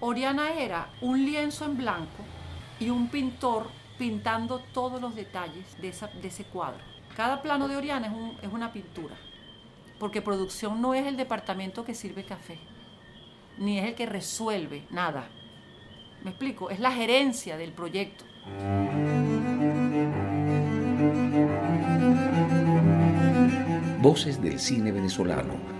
Oriana era un lienzo en blanco y un pintor pintando todos los detalles de, ese cuadro. Cada plano de Oriana es, es una pintura, porque producción no es el departamento que sirve café, ni es el que resuelve nada. ¿Me explico? Es la gerencia del proyecto. Voces del cine venezolano,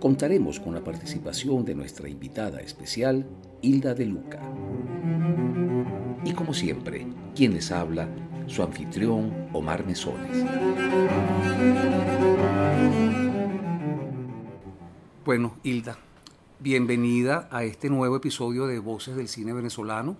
contaremos con la participación de nuestra invitada especial, Hilda de Luca. Y como siempre, quien les habla, su anfitrión, Omar Mesones. Bueno, Hilda, bienvenida a este nuevo episodio de Voces del Cine Venezolano.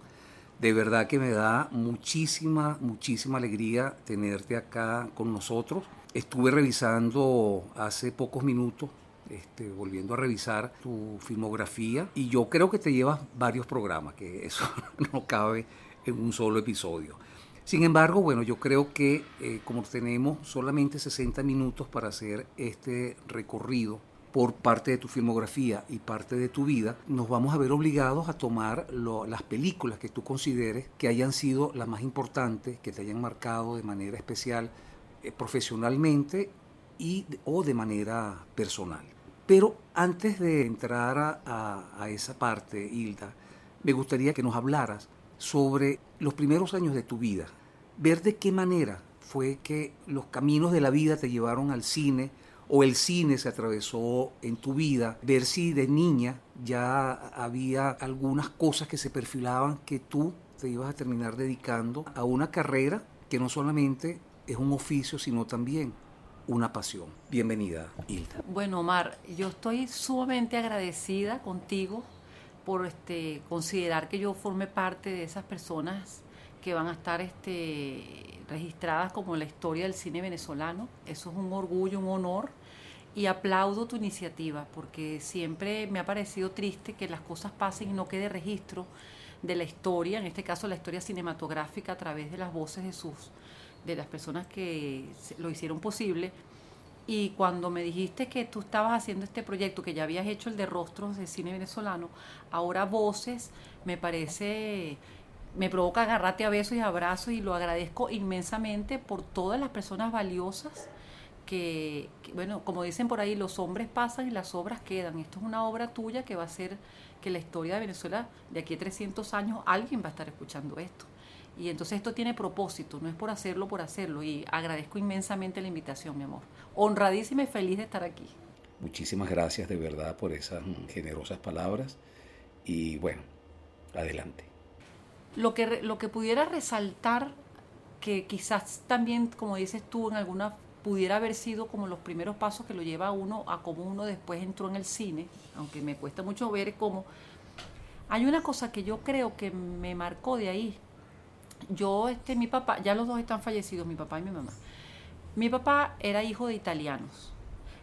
De verdad que me da muchísima, muchísima alegría tenerte acá con nosotros. Estuve revisando hace pocos minutos este, volviendo a revisar tu filmografía y yo creo que te llevas varios programas, que eso no cabe en un solo episodio. Sin embargo, bueno, yo creo que eh, como tenemos solamente 60 minutos para hacer este recorrido por parte de tu filmografía y parte de tu vida, nos vamos a ver obligados a tomar las películas que tú consideres que hayan sido las más importantes, que te hayan marcado de manera especial eh, profesionalmente y, o de manera personal. Pero antes de entrar a, esa parte, Hilda, me gustaría que nos hablaras sobre los primeros años de tu vida, ver de qué manera fue que los caminos de la vida te llevaron al cine o el cine se atravesó en tu vida, ver si de niña ya había algunas cosas que se perfilaban que tú te ibas a terminar dedicando a una carrera que no solamente es un oficio, sino también una pasión. Bienvenida, Hilda. Bueno, Omar, yo estoy sumamente agradecida contigo por este, considerar que yo forme parte de esas personas que van a estar este, registradas como la historia del cine venezolano. Eso es un orgullo, un honor. Y aplaudo tu iniciativa porque siempre me ha parecido triste que las cosas pasen y no quede registro de la historia, en este caso la historia cinematográfica a través de las voces de sus de las personas que lo hicieron posible. Y cuando me dijiste que tú estabas haciendo este proyecto, que ya habías hecho el de rostros de cine venezolano, ahora voces, me parece, me provoca agarrarte a besos y abrazos y lo agradezco inmensamente por todas las personas valiosas que, bueno, como dicen por ahí, los hombres pasan y las obras quedan. Esto es una obra tuya que va a ser que la historia de Venezuela de aquí a 300 años alguien va a estar escuchando esto. Y entonces esto tiene propósito, no es por hacerlo por hacerlo. Y agradezco inmensamente la invitación, mi amor. Honradísima y feliz de estar aquí. Muchísimas gracias de verdad por esas generosas palabras. Y bueno, adelante. Lo que, lo que pudiera resaltar, que quizás también, como dices tú, en alguna pudiera haber sido como los primeros pasos que lo lleva a uno a cómo uno después entró en el cine, aunque me cuesta mucho ver cómo. Hay una cosa que yo creo que me marcó de ahí, yo, este, mi papá, ya los dos están fallecidos, mi papá y mi mamá. Mi papá era hijo de italianos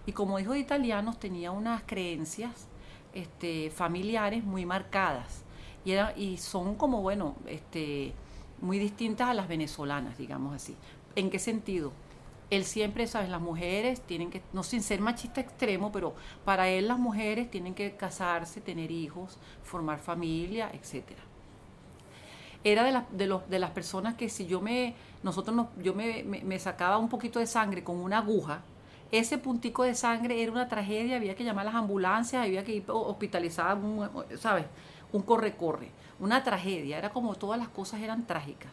y como hijo de italianos tenía unas creencias este, familiares muy marcadas y, era, y son como, bueno, este, muy distintas a las venezolanas, digamos así. ¿En qué sentido? Él siempre, ¿sabes? Las mujeres tienen que, no sin ser machista extremo, pero para él las mujeres tienen que casarse, tener hijos, formar familia, etcétera era de, de, los, de las personas que si yo me, nosotros no, yo me, me, sacaba un poquito de sangre con una aguja, ese puntico de sangre era una tragedia, había que llamar a las ambulancias, había que ir hospitalizada, ¿sabes? Un corre-corre, una tragedia, era como todas las cosas eran trágicas.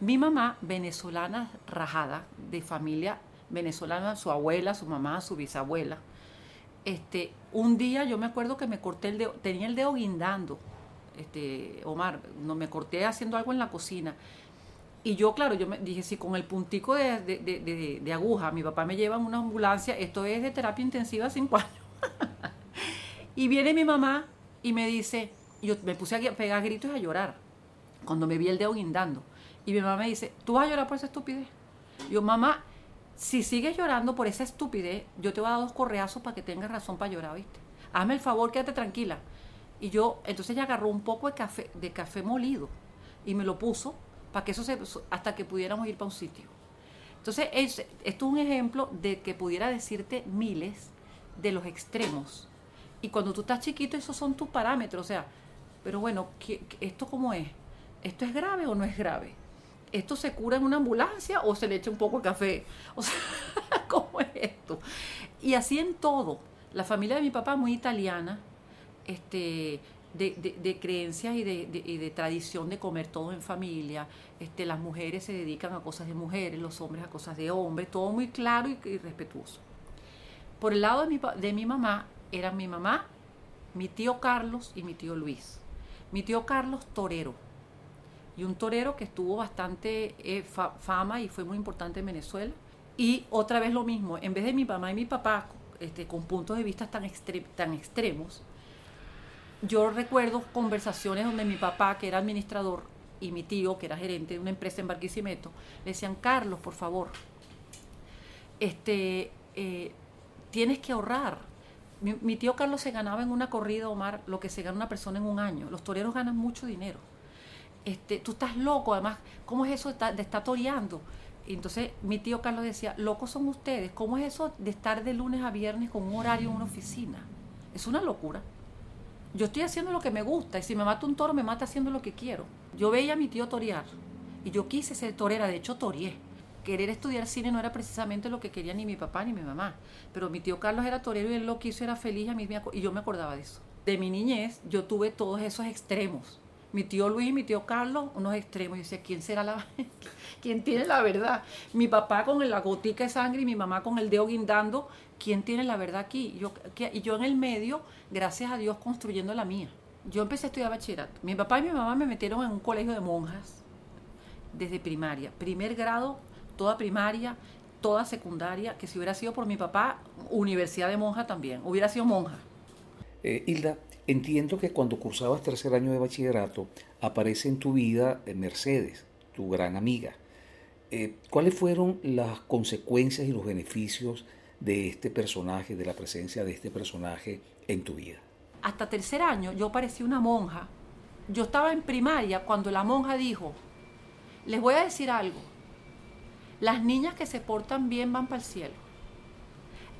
Mi mamá, venezolana rajada, de familia venezolana, su abuela, su mamá, su bisabuela, este, un día yo me acuerdo que me corté el dedo, tenía el dedo guindando, este, Omar, no me corté haciendo algo en la cocina. Y yo, claro, yo me dije, si con el puntico de, aguja mi papá me lleva en una ambulancia, esto es de terapia intensiva cinco años. y viene mi mamá y me dice, yo me puse a pegar gritos y a llorar. cuando me vi el dedo guindando. Y mi mamá me dice, ¿tú vas a llorar por esa estupidez? yo, mamá, si sigues llorando por esa estupidez, yo te voy a dar dos correazos para que tengas razón para llorar, ¿viste? Hazme el favor, quédate tranquila. Y yo, entonces ella agarró un poco de café, de café molido y me lo puso para que eso se, hasta que pudiéramos ir para un sitio. Entonces, es, esto es un ejemplo de que pudiera decirte miles de los extremos. Y cuando tú estás chiquito, esos son tus parámetros. O sea, pero bueno, ¿esto cómo es? ¿Esto es grave o no es grave? ¿Esto se cura en una ambulancia o se le echa un poco de café? O sea, ¿cómo es esto? Y así en todo. La familia de mi papá muy italiana, este, de, creencias y de, tradición de comer todo en familia. Este, las mujeres se dedican a cosas de mujeres, los hombres a cosas de hombres, todo muy claro y, respetuoso. Por el lado de mi, de mi mamá, era mi mamá, mi tío Carlos y mi tío Luis. Mi tío Carlos, torero. Y un torero que estuvo bastante eh, fama y fue muy importante en Venezuela. Y otra vez lo mismo, en vez de mi mamá y mi papá, este, con puntos de vista tan, tan extremos, yo recuerdo conversaciones donde mi papá, que era administrador, y mi tío, que era gerente de una empresa en Barquisimeto, le decían, Carlos, por favor, este, eh, tienes que ahorrar. Mi, tío Carlos se ganaba en una corrida, Omar, lo que se gana una persona en un año. Los toreros ganan mucho dinero. Este, tú estás loco, además, ¿cómo es eso de estar, toreando? Y entonces mi tío Carlos decía, locos son ustedes, ¿cómo es eso de estar de lunes a viernes con un horario en una oficina? Es una locura. Yo estoy haciendo lo que me gusta y si me mata un toro, me mata haciendo lo que quiero. Yo veía a mi tío torear y yo quise ser torera, de hecho toreé. Querer estudiar cine no era precisamente lo que quería ni mi papá ni mi mamá, pero mi tío Carlos era torero y él lo quiso, era feliz a mí y yo me acordaba de eso. De mi niñez yo tuve todos esos extremos. Mi tío Luis y mi tío Carlos, unos extremos. Yo decía, ¿quién será la quién tiene la verdad? Mi papá con la gotica de sangre y mi mamá con el dedo guindando ¿quién tiene la verdad aquí? Yo, y yo en el medio, gracias a Dios, construyendo la mía. Yo empecé a estudiar bachillerato. Mi papá y mi mamá me metieron en un colegio de monjas desde primaria. Primer grado, toda primaria, toda secundaria, que si hubiera sido por mi papá, universidad de monja también, hubiera sido monja. Eh, Hilda, entiendo que cuando cursabas tercer año de bachillerato, aparece en tu vida eh, Mercedes, tu gran amiga. Eh, ¿Cuáles fueron las consecuencias y los beneficios de este personaje, de la presencia de este personaje en tu vida? Hasta tercer año yo parecía una monja. Yo estaba en primaria cuando la monja dijo, les voy a decir algo, las niñas que se portan bien van para el cielo,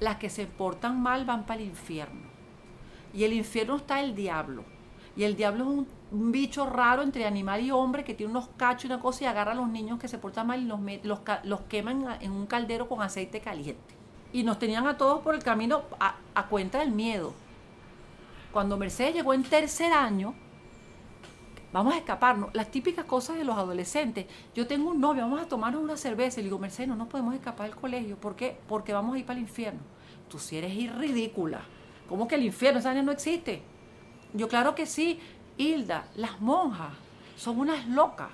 las que se portan mal van para el infierno. Y el infierno está el diablo. Y el diablo es un, bicho raro entre animal y hombre que tiene unos cachos y una cosa y agarra a los niños que se portan mal y los, los, los queman en un caldero con aceite caliente y nos tenían a todos por el camino a, cuenta del miedo. Cuando Mercedes llegó en tercer año, vamos a escaparnos. Las típicas cosas de los adolescentes. Yo tengo un novio, vamos a tomarnos una cerveza. Y le digo, Mercedes, no nos podemos escapar del colegio. ¿Por qué? Porque vamos a ir para el infierno. Tú sí eres ridícula. ¿Cómo que el infierno? Esa no existe. Yo, claro que sí. Hilda, las monjas son unas locas.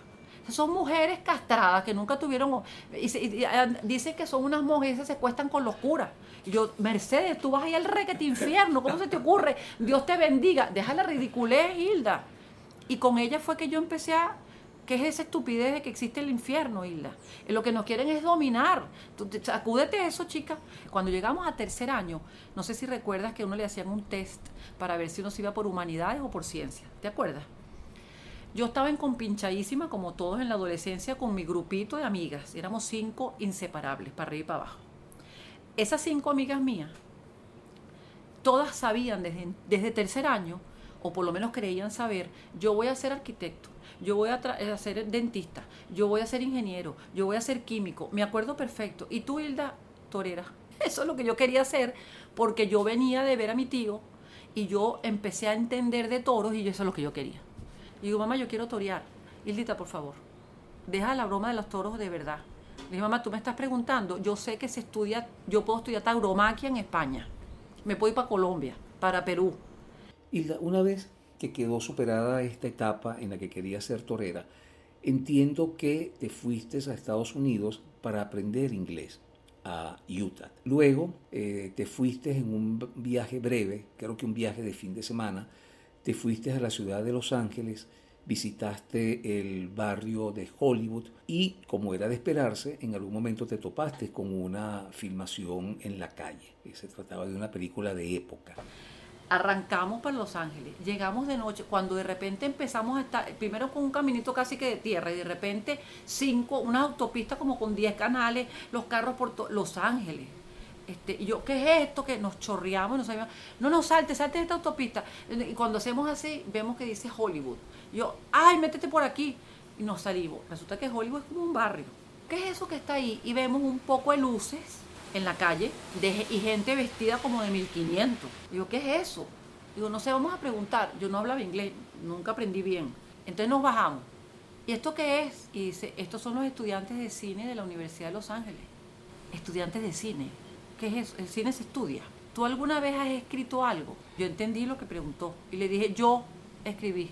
Son mujeres castradas que nunca tuvieron. Y, ah, dicen que son unas monjas y se cuestan con locura. Y yo, Mercedes, tú vas ahí al requete infierno. ¿Cómo se te ocurre? Dios te bendiga. Deja la ridiculez, Hilda. Y con ella fue que yo empecé a. ¿Qué es esa estupidez de que existe el infierno, Hilda? Lo que nos quieren es dominar. Acúdete eso, chica. Cuando llegamos a tercer año, no sé si recuerdas que uno le hacían un test para ver si uno se iba por humanidades o por ciencia. ¿Te acuerdas? Yo estaba en compinchadísima, como todos en la adolescencia, con mi grupito de amigas. Éramos cinco inseparables, para arriba y para abajo. Esas cinco amigas mías, todas sabían desde, desde tercer año, o por lo menos creían saber, yo voy a ser arquitecto, yo voy a, a, ser dentista, yo voy a ser ingeniero, yo voy a ser químico. Me acuerdo perfecto. Y tú, Hilda, torera. Eso es lo que yo quería hacer, porque yo venía de ver a mi tío y yo empecé a entender de toros y eso es lo que yo quería. Y digo, mamá, yo quiero torear. Hildita, por favor, deja la broma de los toros de verdad. Le dije, mamá, tú me estás preguntando, yo sé que se estudia, yo puedo estudiar tauromaquia en España. Me puedo ir para Colombia, para Perú. Hilda, una vez que quedó superada esta etapa en la que quería ser torera, entiendo que te fuiste a Estados Unidos para aprender inglés a Utah. Luego eh, te fuiste en un viaje breve, creo que un viaje de fin de semana, te fuiste a la ciudad de Los Ángeles visitaste el barrio de Hollywood y, como era de esperarse, en algún momento te topaste con una filmación en la calle. Se trataba de una película de época. Arrancamos para Los Ángeles, llegamos de noche, cuando de repente empezamos a estar, primero con un caminito casi que de tierra y de repente cinco, una autopista como con 10 canales, los carros por Los Ángeles este, y yo, ¿qué es esto? Que nos chorreamos, no sabíamos, no, no, salte, salte de esta autopista. Y cuando hacemos así, vemos que dice Hollywood. yo, ay, métete por aquí. Y nos salimos. Resulta que Hollywood es como un barrio. ¿Qué es eso que está ahí? Y vemos un poco de luces en la calle y gente vestida como de 1500. Digo, ¿qué es eso? Digo, no sé, vamos a preguntar. Yo no hablaba inglés, nunca aprendí bien. Entonces nos bajamos. ¿Y esto qué es? Y dice, estos son los estudiantes de cine de la Universidad de Los Ángeles. Estudiantes de cine. ¿Qué es eso? El cine se estudia. ¿Tú alguna vez has escrito algo? Yo entendí lo que preguntó y le dije, yo escribí.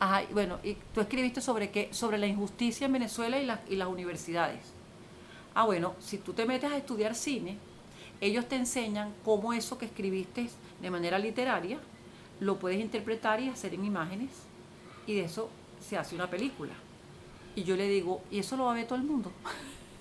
Ajá, bueno, ¿y tú escribiste sobre qué? Sobre la injusticia en Venezuela y, y las universidades. Ah, bueno, si tú te metes a estudiar cine, ellos te enseñan cómo eso que escribiste de manera literaria lo puedes interpretar y hacer en imágenes y de eso se hace una película. Y yo le digo, ¿y eso lo va a ver todo el mundo?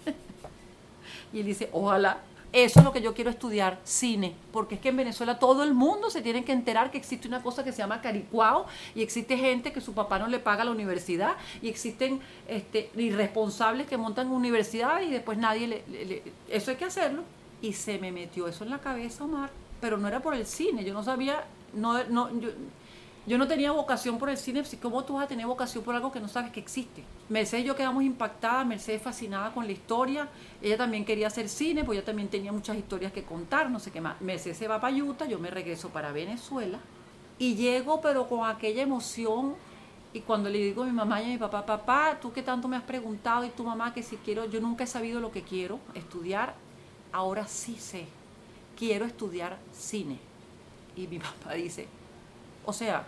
y él dice, ojalá. Eso es lo que yo quiero estudiar, cine, porque es que en Venezuela todo el mundo se tiene que enterar que existe una cosa que se llama caricuao y existe gente que su papá no le paga la universidad y existen este, irresponsables que montan universidades y después nadie le, Eso hay que hacerlo. Y se me metió eso en la cabeza, Omar, pero no era por el cine, yo no sabía, no, no, yo no tenía vocación por el cine, ¿cómo tú vas a tener vocación por algo que no sabes que existe? Mercedes y yo quedamos impactadas, Mercedes fascinada con la historia, ella también quería hacer cine, pues ella también tenía muchas historias que contar, no sé qué más. Mercedes se va para Utah, yo me regreso para Venezuela y llego pero con aquella emoción y cuando le digo a mi mamá y a mi papá, papá, tú que tanto me has preguntado y tu mamá que si quiero, yo nunca he sabido lo que quiero, estudiar, ahora sí sé, quiero estudiar cine. Y mi papá dice, o sea,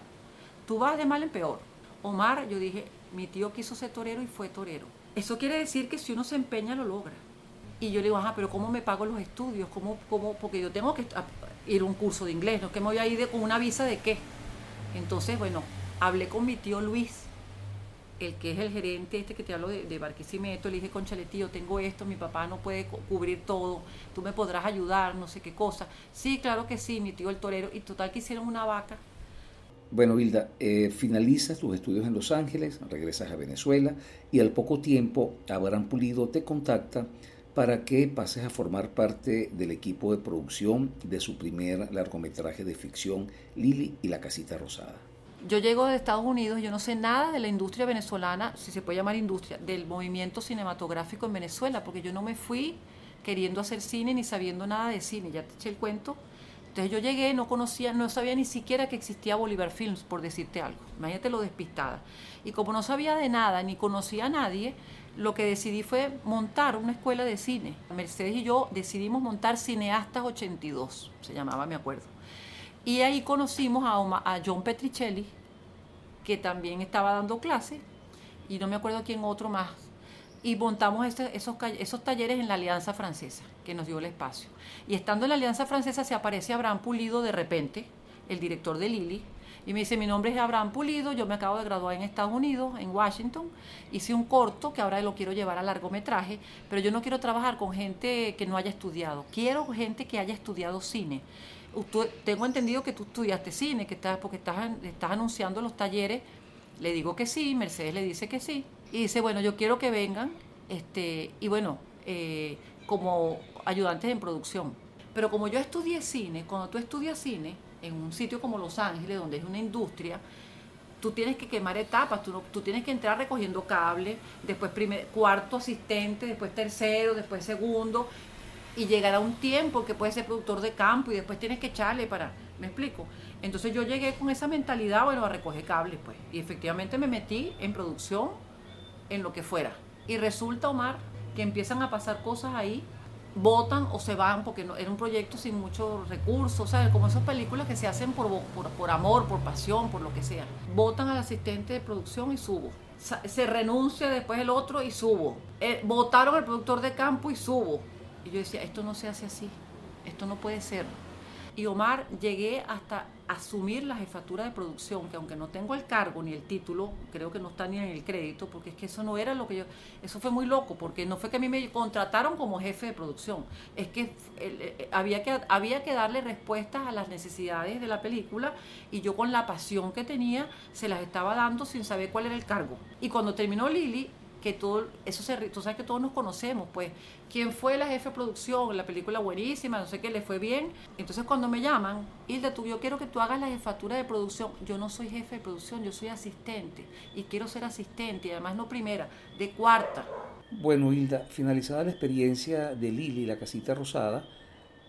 tú vas de mal en peor. Omar, yo dije, mi tío quiso ser torero y fue torero. Eso quiere decir que si uno se empeña, lo logra. Y yo le digo, ajá, pero ¿cómo me pago los estudios? ¿Cómo, cómo? Porque yo tengo que ir a un curso de inglés, ¿no? Que me voy a ir con una visa de qué. Entonces, bueno, hablé con mi tío Luis, el que es el gerente este que te hablo de, de Barquisimeto, le dije, conchale tío, tengo esto, mi papá no puede cubrir todo, tú me podrás ayudar, no sé qué cosa. Sí, claro que sí, mi tío el torero, y total que hicieron una vaca bueno, Hilda, eh, finalizas tus estudios en Los Ángeles, regresas a Venezuela y al poco tiempo Abraham Pulido te contacta para que pases a formar parte del equipo de producción de su primer largometraje de ficción, Lili y la Casita Rosada. Yo llego de Estados Unidos, yo no sé nada de la industria venezolana, si se puede llamar industria, del movimiento cinematográfico en Venezuela, porque yo no me fui queriendo hacer cine ni sabiendo nada de cine, ya te eché el cuento entonces yo llegué, no conocía, no sabía ni siquiera que existía Bolívar Films, por decirte algo. Imagínate lo despistada. Y como no sabía de nada, ni conocía a nadie, lo que decidí fue montar una escuela de cine. Mercedes y yo decidimos montar Cineastas 82, se llamaba, me acuerdo. Y ahí conocimos a, a John Petricelli, que también estaba dando clases, y no me acuerdo quién otro más y montamos esos, esos talleres en la Alianza Francesa, que nos dio el espacio. Y estando en la Alianza Francesa se aparece Abraham Pulido de repente, el director de Lili, y me dice, mi nombre es Abraham Pulido, yo me acabo de graduar en Estados Unidos, en Washington, hice un corto que ahora lo quiero llevar a largometraje, pero yo no quiero trabajar con gente que no haya estudiado, quiero gente que haya estudiado cine. tengo entendido que tú estudiaste cine, que estás, porque estás, estás anunciando los talleres, le digo que sí, Mercedes le dice que sí, y dice, bueno, yo quiero que vengan, este, y bueno, eh, como ayudantes en producción. Pero como yo estudié cine, cuando tú estudias cine, en un sitio como Los Ángeles, donde es una industria, tú tienes que quemar etapas, tú, tú tienes que entrar recogiendo cable, después primer, cuarto asistente, después tercero, después segundo, y llegará un tiempo que puedes ser productor de campo y después tienes que echarle para, ¿me explico? Entonces yo llegué con esa mentalidad, bueno, a recoger cables, pues, y efectivamente me metí en producción en lo que fuera. Y resulta, Omar, que empiezan a pasar cosas ahí, votan o se van porque no, era un proyecto sin muchos recursos, ¿sabes? Como esas películas que se hacen por, por, amor, por pasión, por lo que sea. Votan al asistente de producción y subo. Se renuncia después el otro y subo. Eh, votaron al productor de campo y subo. Y yo decía, esto no se hace así, esto no puede ser. Y Omar, llegué hasta asumir la jefatura de producción, que aunque no tengo el cargo ni el título, creo que no está ni en el crédito, porque es que eso no era lo que yo, eso fue muy loco, porque no fue que a mí me contrataron como jefe de producción, es que eh, había que, había que darle respuestas a las necesidades de la película y yo con la pasión que tenía se las estaba dando sin saber cuál era el cargo. Y cuando terminó Lili, que todo, eso se, tú sabes que todos nos conocemos, pues, quién fue la jefe de producción, la película buenísima, no sé qué, le fue bien. Entonces cuando me llaman, Hilda, tú, yo quiero que tú hagas la jefatura de producción. Yo no soy jefe de producción, yo soy asistente y quiero ser asistente y además no primera, de cuarta. Bueno, Hilda, finalizada la experiencia de Lili, la casita rosada,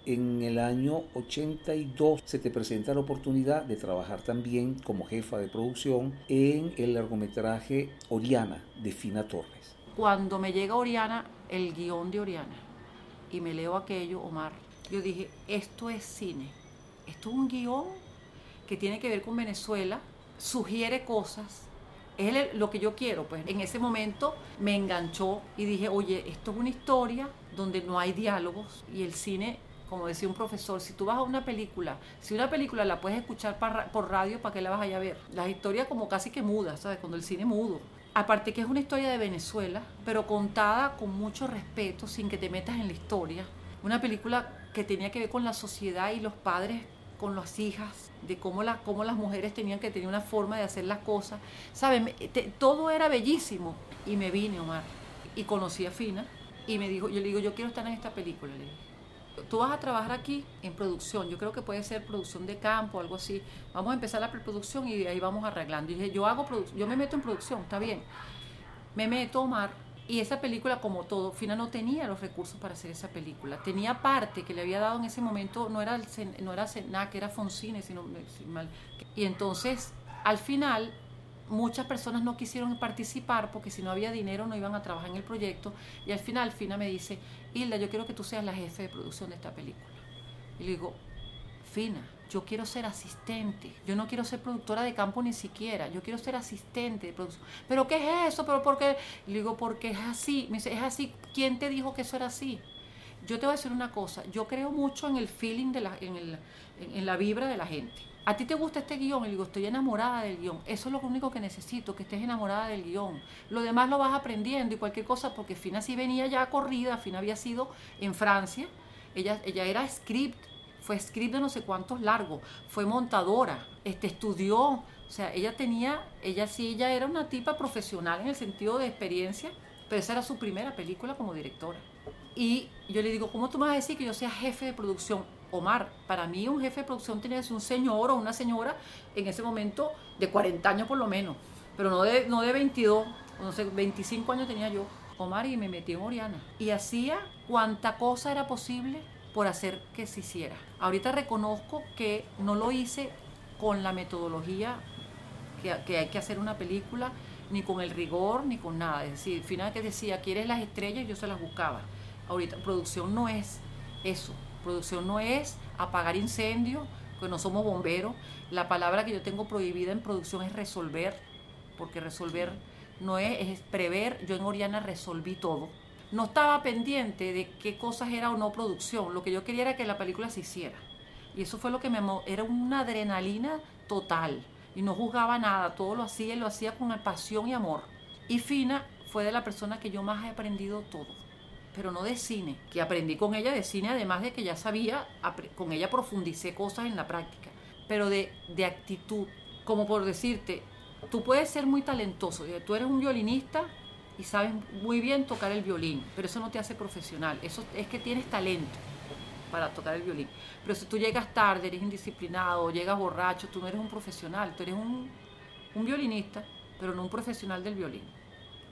en el año 82 se te presenta la oportunidad de trabajar también como jefa de producción en el largometraje Oriana de Fina Torres. Cuando me llega Oriana, el guion de Oriana, y me leo aquello, Omar, yo dije, esto es cine, esto es un guion que tiene que ver con Venezuela, sugiere cosas, es lo que yo quiero, pues en ese momento me enganchó y dije, oye, esto es una historia donde no hay diálogos y el cine como decía un profesor, si tú vas a una película, si una película la puedes escuchar por radio, ¿para qué la vas a ir a ver? Las historias como casi que mudas, ¿sabes? Cuando el cine mudo. Aparte que es una historia de Venezuela, pero contada con mucho respeto, sin que te metas en la historia. Una película que tenía que ver con la sociedad y los padres con las hijas, de cómo, la, cómo las mujeres tenían que tener una forma de hacer las cosas. ¿Sabes? todo era bellísimo. Y me vine, Omar, y conocí a Fina, y me dijo, yo le digo, yo quiero estar en esta película. Le dije tú vas a trabajar aquí en producción, yo creo que puede ser producción de campo, algo así. Vamos a empezar la preproducción y ahí vamos arreglando. Y dije, yo hago yo me meto en producción, está bien. Me meto, Omar, y esa película, como todo, Fina no tenía los recursos para hacer esa película. Tenía parte que le había dado en ese momento, no era, el, no era que era Foncine, sino mal. Y entonces, al final, muchas personas no quisieron participar porque si no había dinero no iban a trabajar en el proyecto. Y al final, Fina me dice, Hilda, yo quiero que tú seas la jefe de producción de esta película. Y le digo, Fina, yo quiero ser asistente, yo no quiero ser productora de campo ni siquiera, yo quiero ser asistente de producción. ¿Pero qué es eso? ¿Pero por qué? le digo, porque es así. Me dice, es así. ¿Quién te dijo que eso era así? Yo te voy a decir una cosa, yo creo mucho en el feeling, de la, en, el, en la vibra de la gente. ¿A ti te gusta este guion? Y le digo, estoy enamorada del guion. Eso es lo único que necesito, que estés enamorada del guion. Lo demás lo vas aprendiendo y cualquier cosa, porque Fina sí venía ya corrida, Fina había sido en Francia, ella, ella era script, fue script de no sé cuántos largos, fue montadora, este, estudió, o sea, ella tenía, ella sí, ella era una tipa profesional en el sentido de experiencia, pero esa era su primera película como directora. Y yo le digo, ¿cómo tú me vas a decir que yo sea jefe de producción? Omar, para mí un jefe de producción tiene que ser un señor o una señora en ese momento de 40 años por lo menos, pero no de, no de 22, no sé, 25 años tenía yo, Omar, y me metí en Oriana. Y hacía cuanta cosa era posible por hacer que se hiciera. Ahorita reconozco que no lo hice con la metodología que, que hay que hacer una película, ni con el rigor, ni con nada. Es decir, al final que decía, ¿quieres las estrellas? Yo se las buscaba. Ahorita, producción no es eso. Producción no es apagar incendios, que no somos bomberos. La palabra que yo tengo prohibida en producción es resolver, porque resolver no es, es prever. Yo en Oriana resolví todo. No estaba pendiente de qué cosas era o no producción. Lo que yo quería era que la película se hiciera. Y eso fue lo que me era una adrenalina total. Y no juzgaba nada, todo lo hacía y lo hacía con pasión y amor. Y Fina fue de la persona que yo más he aprendido todo pero no de cine, que aprendí con ella de cine, además de que ya sabía, con ella profundicé cosas en la práctica, pero de, de actitud, como por decirte, tú puedes ser muy talentoso, tú eres un violinista y sabes muy bien tocar el violín, pero eso no te hace profesional, eso es que tienes talento para tocar el violín. Pero si tú llegas tarde, eres indisciplinado, llegas borracho, tú no eres un profesional, tú eres un, un violinista, pero no un profesional del violín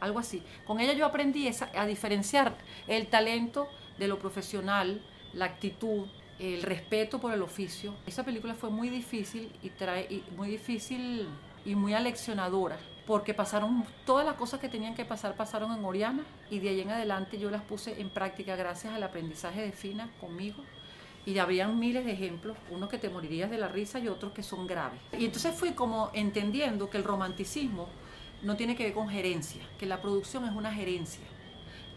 algo así. Con ella yo aprendí a diferenciar el talento de lo profesional, la actitud, el respeto por el oficio. Esa película fue muy difícil y, trae, muy difícil y muy aleccionadora porque pasaron todas las cosas que tenían que pasar pasaron en Oriana y de ahí en adelante yo las puse en práctica gracias al aprendizaje de Fina conmigo y habrían miles de ejemplos, unos que te morirías de la risa y otros que son graves. Y entonces fui como entendiendo que el romanticismo no tiene que ver con gerencia, que la producción es una gerencia,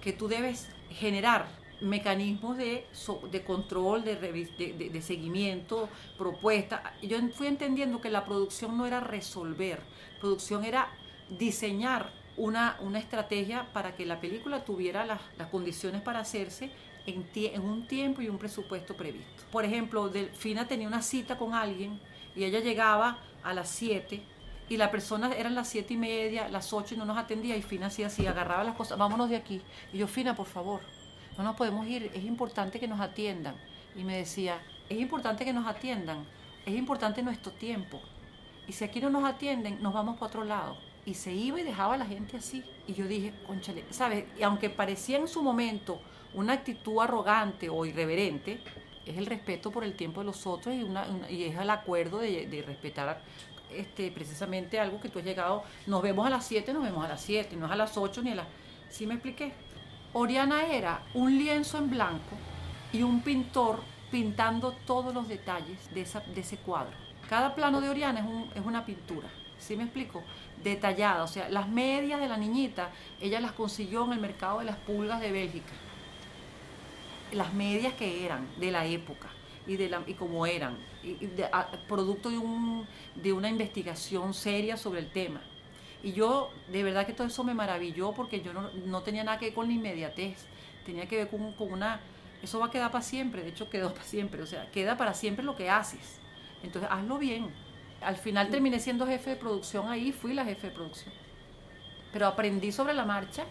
que tú debes generar mecanismos de, de control, de, de, seguimiento, propuesta. Yo fui entendiendo que la producción no era resolver, producción era diseñar una, una estrategia para que la película tuviera las, las condiciones para hacerse en, en, un tiempo y un presupuesto previsto. Por ejemplo, Delfina tenía una cita con alguien y ella llegaba a las 7 y la persona eran las siete y media, las 8 y no nos atendía y Fina hacía así, agarraba las cosas, vámonos de aquí. Y yo, Fina, por favor, no nos podemos ir, es importante que nos atiendan. Y me decía, es importante que nos atiendan, es importante nuestro tiempo. Y si aquí no nos atienden, nos vamos para otro lado. Y se iba y dejaba a la gente así. Y yo dije, conchale, ¿sabes? Y aunque parecía en su momento una actitud arrogante o irreverente, es el respeto por el tiempo de los otros y, una, y es el acuerdo de, de respetar este, precisamente algo que tú has llegado, nos vemos a las 7, nos vemos a las 7, no es a las 8 ni a las... ¿Sí me expliqué? Oriana era un lienzo en blanco y un pintor pintando todos los detalles de, ese cuadro. Cada plano de Oriana es, un, es una pintura, ¿sí me explico? Detallada, o sea, las medias de la niñita, ella las consiguió en el mercado de las pulgas de Bélgica. Las medias que eran de la época y, de la, y como eran, producto de, un, de una investigación seria sobre el tema. Y yo, de verdad que todo eso me maravilló porque yo no, no tenía nada que ver con la inmediatez, tenía que ver con, con, una... Eso va a quedar para siempre, de hecho quedó para siempre, o sea, queda para siempre lo que haces. Entonces, hazlo bien. Al final terminé siendo jefe de producción ahí, fui la jefe de producción. Pero aprendí sobre la marcha.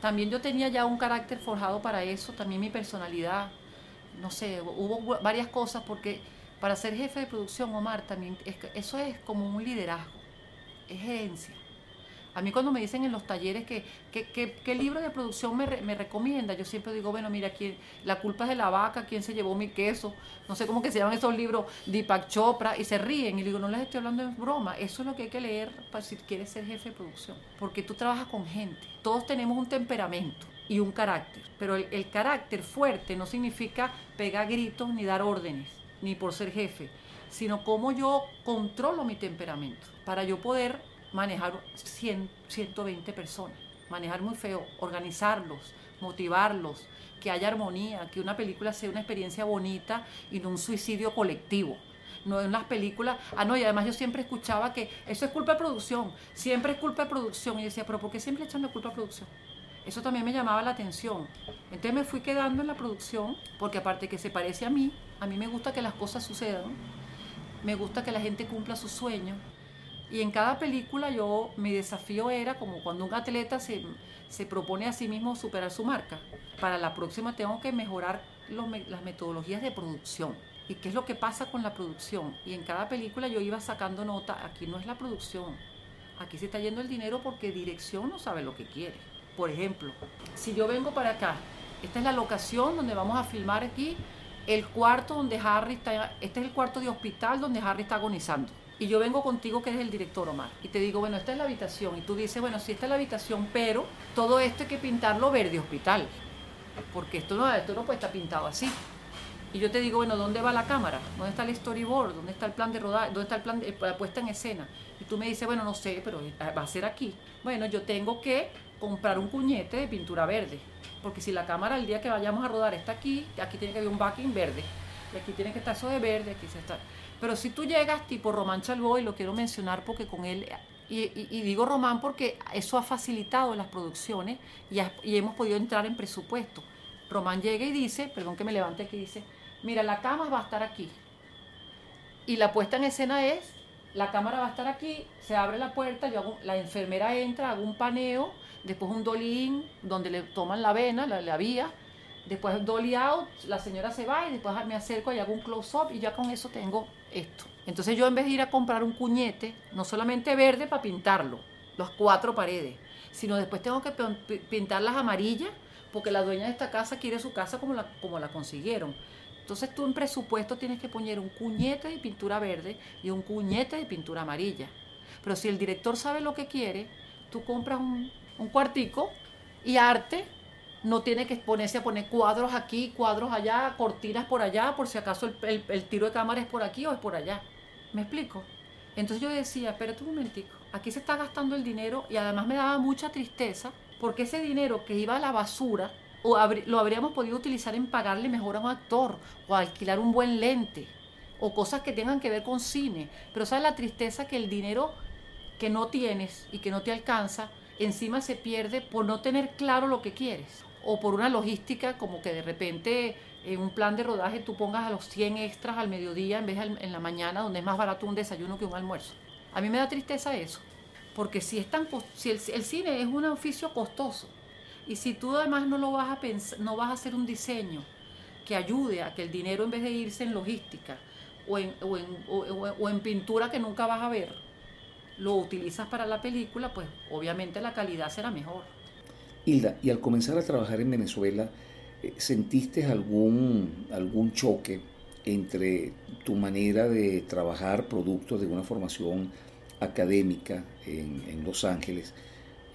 También yo tenía ya un carácter forjado para eso, también mi personalidad. No sé, hubo varias cosas porque para ser jefe de producción, Omar, también eso es como un liderazgo, es gerencia. A mí cuando me dicen en los talleres que, qué libro de producción me, me, recomienda, yo siempre digo, bueno, mira, ¿quién, la culpa es de la vaca, quién se llevó mi queso, no sé cómo que se llaman esos libros, Deepak Chopra, y se ríen, y digo, no les estoy hablando en broma, eso es lo que hay que leer para si quieres ser jefe de producción, porque tú trabajas con gente, todos tenemos un temperamento y un carácter, pero el carácter fuerte no significa pegar gritos ni dar órdenes, ni por ser jefe, sino cómo yo controlo mi temperamento para yo poder manejar 100, 120 personas, manejar muy feo, organizarlos, motivarlos, que haya armonía, que una película sea una experiencia bonita y no un suicidio colectivo. No en las películas, ah no, y además yo siempre escuchaba que eso es culpa de producción, siempre es culpa de producción. Y decía, pero ¿por qué siempre echan de culpa de producción? Eso también me llamaba la atención. Entonces me fui quedando en la producción, porque aparte que se parece a mí, a mí me gusta que las cosas sucedan, me gusta que la gente cumpla sus sueños, y en cada película yo, mi desafío era como cuando un atleta se, se propone a sí mismo superar su marca. Para la próxima tengo que mejorar las metodologías de producción. ¿Y qué es lo que pasa con la producción? Y en cada película yo iba sacando nota, aquí no es la producción, aquí se está yendo el dinero porque dirección no sabe lo que quiere. Por ejemplo, si yo vengo para acá, esta es la locación donde vamos a filmar aquí, el cuarto donde Harry está, este es el cuarto de hospital donde Harry está agonizando y yo vengo contigo que eres el director Omar y te digo, bueno, esta es la habitación y tú dices, bueno, sí, esta es la habitación, pero todo esto hay que pintarlo verde hospital, porque esto no, esto no puede estar pintado así. Y yo te digo, bueno, ¿dónde va la cámara? ¿Dónde está el storyboard? ¿Dónde está el plan de rodar? ¿Dónde está el plan de la puesta en escena? Y tú me dices, bueno, no sé, pero va a ser aquí. Bueno, yo tengo que comprar un cuñete de pintura verde, porque si la cámara el día que vayamos a rodar está aquí, aquí tiene que haber un backing verde, y aquí tiene que estar eso de verde, aquí se está pero si tú llegas tipo Román Chalbó, y lo quiero mencionar porque con él, y, digo Román porque eso ha facilitado las producciones y, y, hemos podido entrar en presupuesto. Román llega y dice, perdón que me levante aquí, dice, mira, la cama va a estar aquí. Y la puesta en escena es, la cámara va a estar aquí, se abre la puerta, yo hago, la enfermera entra, hago un paneo, después un dolín donde le toman la vena, la, vía, después dolly out, la señora se va y después me acerco y hago un close-up y ya con eso tengo esto. Entonces yo en vez de ir a comprar un cuñete, no solamente verde para pintarlo, las cuatro paredes, sino después tengo que pintarlas amarillas porque la dueña de esta casa quiere su casa como la, como la consiguieron. Entonces tú en presupuesto tienes que poner un cuñete de pintura verde y un cuñete de pintura amarilla. Pero si el director sabe lo que quiere, tú compras un, un cuartico y arte no tiene que ponerse a poner cuadros aquí, cuadros allá, cortinas por allá, por si acaso el, tiro de cámara es por aquí o es por allá. ¿Me explico? Entonces yo decía, espérate un momentico, aquí se está gastando el dinero y además me daba mucha tristeza porque ese dinero que iba a la basura o lo habríamos podido utilizar en pagarle mejor a un actor o alquilar un buen lente o cosas que tengan que ver con cine. Pero sabes la tristeza que el dinero que no tienes y que no te alcanza, encima se pierde por no tener claro lo que quieres o por una logística como que de repente en un plan de rodaje tú pongas a los 100 extras al mediodía en vez de en la mañana donde es más barato un desayuno que un almuerzo. A mí me da tristeza eso, porque si, es tan, si el, cine es un oficio costoso y si tú además no lo vas a pensar, no vas a hacer un diseño que ayude a que el dinero en vez de irse en logística o en, o en, o, en pintura que nunca vas a ver, lo utilizas para la película, pues obviamente la calidad será mejor. Hilda, y al comenzar a trabajar en Venezuela, eh, ¿sentiste algún, algún choque entre tu manera de trabajar producto de una formación académica en, en Los Ángeles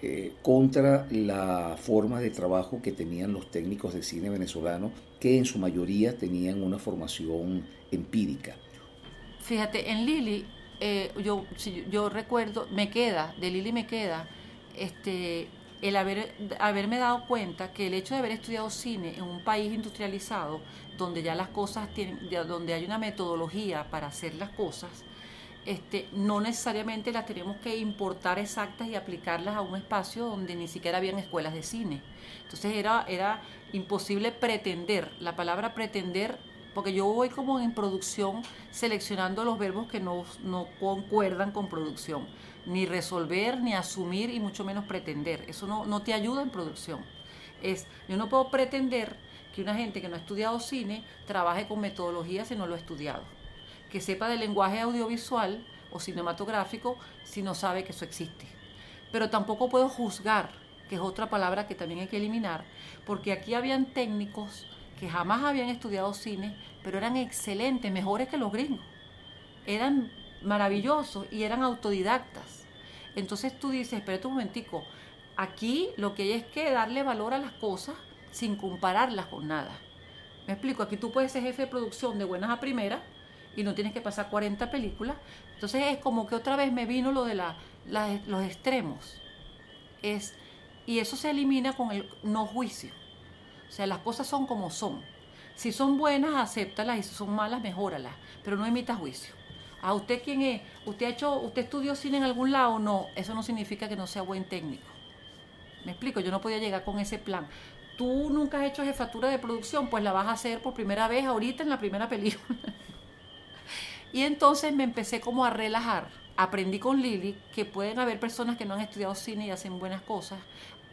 eh, contra la forma de trabajo que tenían los técnicos de cine venezolano, que en su mayoría tenían una formación empírica. Fíjate, en Lili, eh, yo, yo recuerdo, me queda, de Lili me queda, este, el haber, haberme dado cuenta que el hecho de haber estudiado cine en un país industrializado, donde ya las cosas tienen, donde hay una metodología para hacer las cosas, este, no necesariamente las tenemos que importar exactas y aplicarlas a un espacio donde ni siquiera habían escuelas de cine. Entonces era, era imposible pretender, la palabra pretender, porque yo voy como en producción seleccionando los verbos que no, no concuerdan con producción, ni resolver, ni asumir y mucho menos pretender. Eso no, no te ayuda en producción. Es, yo no puedo pretender que una gente que no ha estudiado cine trabaje con metodología si no lo ha estudiado que sepa del lenguaje audiovisual o cinematográfico si no sabe que eso existe. Pero tampoco puedo juzgar, que es otra palabra que también hay que eliminar, porque aquí habían técnicos que jamás habían estudiado cine, pero eran excelentes, mejores que los gringos. Eran maravillosos y eran autodidactas. Entonces tú dices, espérate un momentico, aquí lo que hay es que darle valor a las cosas sin compararlas con nada. Me explico, aquí tú puedes ser jefe de producción de buenas a primeras y no tienes que pasar 40 películas. Entonces es como que otra vez me vino lo de la, los extremos. Es, y eso se elimina con el no juicio. O sea, las cosas son como son. Si son buenas, acéptalas y si son malas, mejóralas. Pero no emita juicio. ¿A usted quién es? ¿Usted ha hecho, usted estudió cine en algún lado? No, eso no significa que no sea buen técnico. Me explico, yo no podía llegar con ese plan. Tú nunca has hecho jefatura de producción, pues la vas a hacer por primera vez ahorita en la primera película. Y entonces me empecé como a relajar. Aprendí con Lili que pueden haber personas que no han estudiado cine y hacen buenas cosas,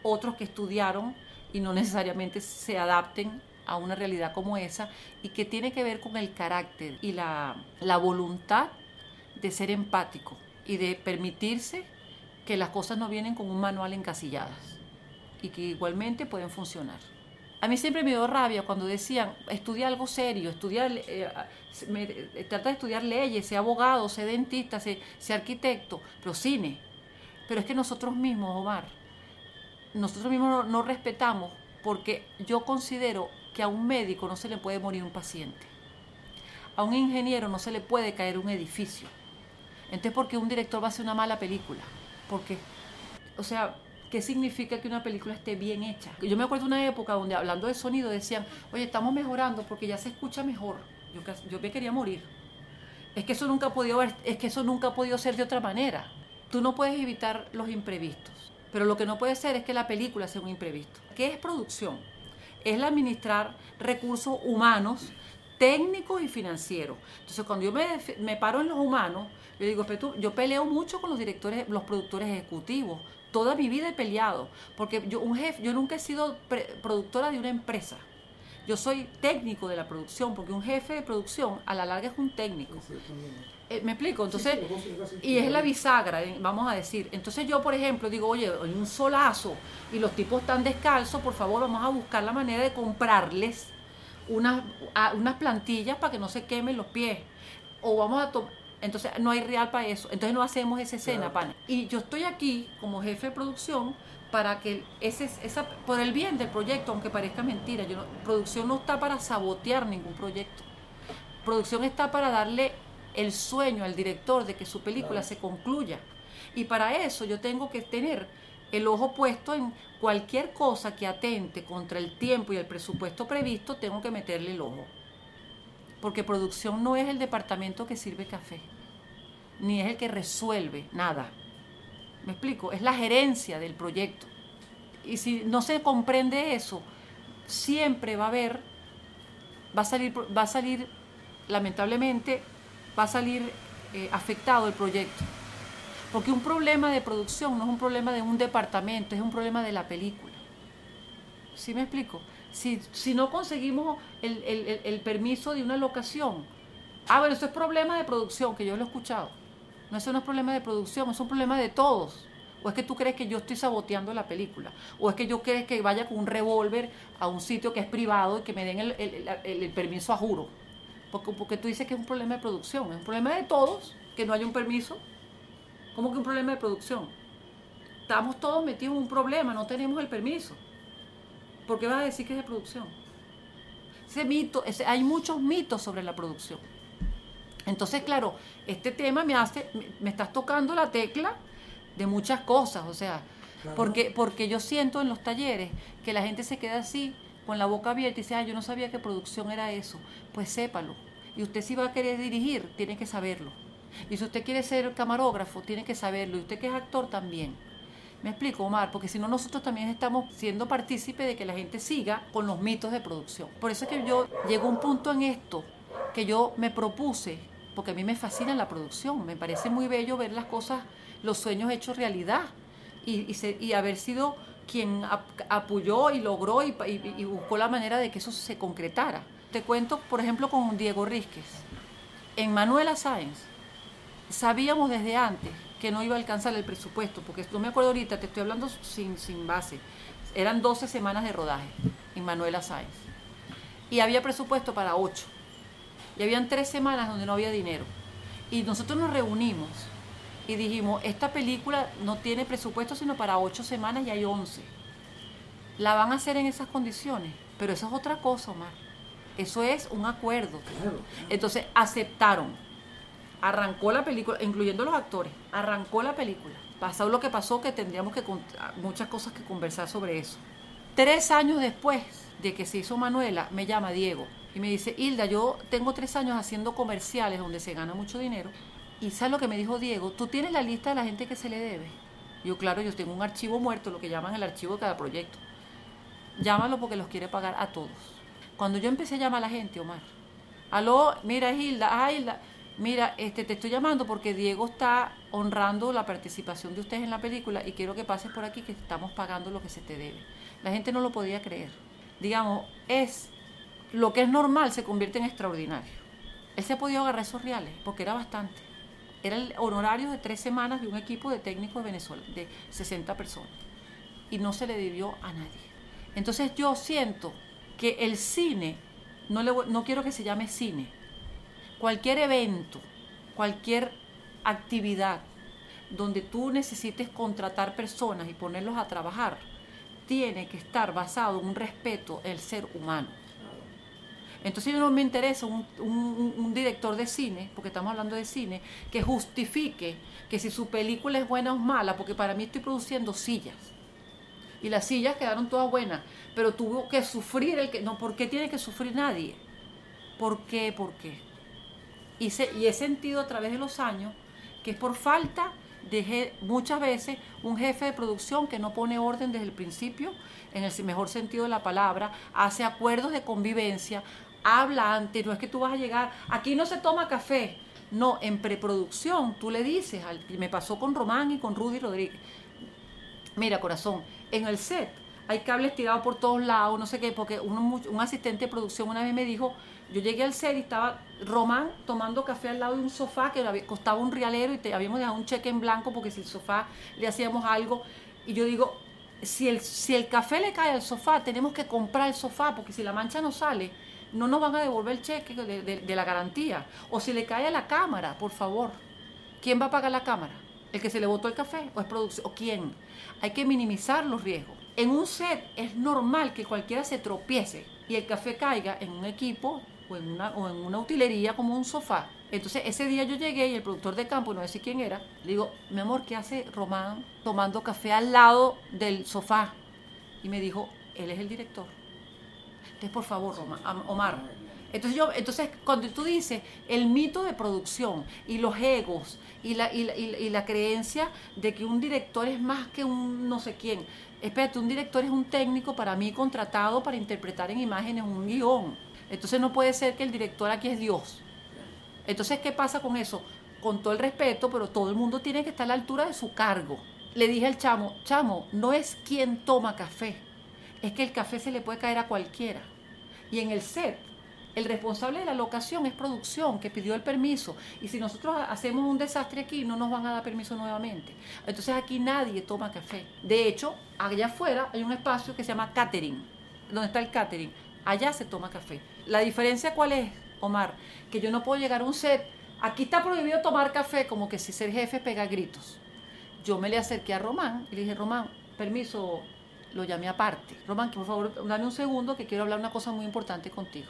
otros que estudiaron y no necesariamente se adapten a una realidad como esa y que tiene que ver con el carácter y la, la voluntad de ser empático y de permitirse que las cosas no vienen con un manual encasilladas y que igualmente pueden funcionar. A mí siempre me dio rabia cuando decían, estudia algo serio, estudia, eh, eh, trata de estudiar leyes, sea abogado, sea dentista, sea, arquitecto, pero cine. Pero es que nosotros mismos, Omar, nosotros mismos no, respetamos porque yo considero que a un médico no se le puede morir un paciente. A un ingeniero no se le puede caer un edificio. Entonces, ¿por qué un director va a hacer una mala película? Porque, o sea, ¿Qué significa que una película esté bien hecha? Yo me acuerdo de una época donde hablando de sonido decían, oye, estamos mejorando porque ya se escucha mejor. Yo, yo me quería morir. Es que eso nunca ha podido es que eso nunca ha podido ser de otra manera. Tú no puedes evitar los imprevistos, pero lo que no puede ser es que la película sea un imprevisto. ¿Qué es producción? Es administrar recursos humanos, técnicos y financieros. Entonces, cuando yo me, me paro en los humanos, yo digo, yo peleo mucho con los directores, los productores ejecutivos, toda mi vida he peleado, porque yo, un jefe, yo nunca he sido productora de una empresa. Yo soy técnico de la producción, porque un jefe de producción a la larga es un técnico. Eh, ¿Me explico? Entonces, y es la bisagra, eh, vamos a decir. Entonces yo, por ejemplo, digo, oye, hay un solazo y los tipos están descalzos, por favor, vamos a buscar la manera de comprarles unas, unas plantillas para que no se quemen los pies. O vamos a tomar entonces no hay real para eso. Entonces no hacemos esa escena, pana. Y yo estoy aquí como jefe de producción para que ese, esa, por el bien del proyecto, aunque parezca mentira, yo producción no está para sabotear ningún proyecto. Producción está para darle el sueño al director de que su película se concluya. Y para eso yo tengo que tener el ojo puesto en cualquier cosa que atente contra el tiempo y el presupuesto previsto, tengo que meterle el ojo. Porque producción no es el departamento que sirve café, ni es el que resuelve nada. ¿Me explico? Es la gerencia del proyecto. Y si no se comprende eso, siempre va a haber, va a salir, va a salir lamentablemente, va a salir eh, afectado el proyecto. Porque un problema de producción no es un problema de un departamento, es un problema de la película. ¿Sí me explico? Si, si no conseguimos el, el, el, permiso de una locación, ah, bueno, eso es problema de producción, que yo lo he escuchado. No, eso no es problema de producción, es un problema de todos. ¿O es que tú crees que yo estoy saboteando la película? ¿O es que yo crees que vaya con un revólver a un sitio que es privado y que me den el, el permiso a juro? Porque, porque tú dices que es un problema de producción, es un problema de todos que no haya un permiso ¿Cómo que un problema de producción? Estamos todos metidos en un problema, no tenemos el permiso. ¿Por qué vas a decir que es de producción? Ese mito, hay muchos mitos sobre la producción. Entonces, claro, este tema me hace, me, estás tocando la tecla de muchas cosas, o sea, porque, porque yo siento en los talleres que la gente se queda así, con la boca abierta y dice, ah, yo no sabía que producción era eso. Pues sépalo. Y usted si va a querer dirigir, tiene que saberlo. Y si usted quiere ser camarógrafo, tiene que saberlo. Y usted que es actor también. Me explico, Omar, porque si no nosotros también estamos siendo partícipes de que la gente siga con los mitos de producción. Por eso es que yo llego a un punto en esto que yo me propuse, porque a mí me fascina la producción, me parece muy bello ver las cosas, los sueños hechos realidad y, y, haber sido quien apoyó y logró y, buscó la manera de que eso se concretara. Te cuento, por ejemplo, con Diego Rizquez. En Manuela Sáenz, sabíamos desde antes que no iba a alcanzar el presupuesto, porque no me acuerdo ahorita, te estoy hablando sin, sin base. Eran 12 semanas de rodaje en Manuela Sáenz. Y había presupuesto para 8. Y habían 3 semanas donde no había dinero. Y nosotros nos reunimos y dijimos, esta película no tiene presupuesto sino para 8 semanas y hay 11. La van a hacer en esas condiciones. Pero eso es otra cosa, Omar. Eso es un acuerdo. Entonces aceptaron arrancó la película, incluyendo los actores, arrancó la película. Pasó lo que pasó, que tendríamos que muchas cosas que conversar sobre eso. Tres años después de que se hizo Manuela, me llama Diego y me dice, Hilda, yo tengo tres años haciendo comerciales donde se gana mucho dinero. Y ¿sabes lo que me dijo Diego? Tú tienes la lista de la gente que se le debe. Yo, claro, yo tengo un archivo muerto, lo que llaman el archivo de cada proyecto. Llámalo porque los quiere pagar a todos. Cuando yo empecé a llamar a la gente, Omar, aló, mira Hilda, ah Hilda, mira, este, te estoy llamando porque Diego está honrando la participación de ustedes en la película y quiero que pases por aquí que estamos pagando lo que se te debe. La gente no lo podía creer. Digamos, es lo que es normal se convierte en extraordinario. Él se ha podido agarrar esos reales porque era bastante. Era el honorario de tres semanas de un equipo de técnicos de Venezuela, de 60 personas. Y no se le debió a nadie. Entonces yo siento que el cine, no, le, no quiero que se llame cine, cualquier evento, cualquier actividad donde tú necesites contratar personas y ponerlos a trabajar, tiene que estar basado en un respeto al ser humano. Entonces no me interesa un, director de cine, porque estamos hablando de cine, que justifique que si su película es buena o mala, porque para mí estoy produciendo sillas. Y las sillas quedaron todas buenas, pero tuvo que sufrir el que... No, ¿por qué tiene que sufrir nadie? ¿Por qué? ¿Por qué? Y, he sentido a través de los años que es por falta de muchas veces un jefe de producción que no pone orden desde el principio, en el mejor sentido de la palabra, hace acuerdos de convivencia, habla antes, no es que tú vas a llegar, aquí no se toma café, no, en preproducción tú le dices, me pasó con Román y con Rudy Rodríguez, mira corazón, en el set hay cables tirados por todos lados, no sé qué, porque un asistente de producción una vez me dijo, yo llegué al set y estaba Román tomando café al lado de un sofá que costaba un rialero y te, habíamos dejado un cheque en blanco porque si el sofá le hacíamos algo. Y yo digo, si el, si el café le cae al sofá, tenemos que comprar el sofá porque si la mancha no sale, no nos van a devolver el cheque de, de la garantía. O si le cae a la cámara, por favor, ¿quién va a pagar la cámara? ¿El que se le botó el café o es producción? ¿O quién? Hay que minimizar los riesgos. En un set es normal que cualquiera se tropiece y el café caiga en un equipo o en, una, o en una utilería como un sofá Entonces ese día yo llegué y el productor de campo, no sé quién era, le digo, mi amor, ¿qué hace Román tomando café al lado del sofá? Y me dijo, él es el director. Por favor, Omar. Entonces, yo, entonces, cuando tú dices el mito de producción y los egos y la, y, y la creencia de que un director es más que un no sé quién, espérate, un director es un técnico para mí contratado para interpretar en imágenes un guion. Entonces no puede ser que el director aquí es Dios. Entonces, ¿qué pasa con eso? Con todo el respeto, pero todo el mundo tiene que estar a la altura de su cargo. Le dije al chamo, chamo, no es quien toma café, es que el café se le puede caer a cualquiera. Y en el set, el responsable de la locación es producción, que pidió el permiso. Y si nosotros hacemos un desastre aquí, no nos van a dar permiso nuevamente. Entonces aquí nadie toma café. De hecho, allá afuera hay un espacio que se llama catering, donde está el catering. Allá se toma café. La diferencia cuál es, Omar, que yo no puedo llegar a un set, aquí está prohibido tomar café, como que si ser jefe pega gritos. Yo me le acerqué a Román y le dije, Román, permiso, lo llamé aparte. Román, por favor, dame un segundo que quiero hablar una cosa muy importante contigo.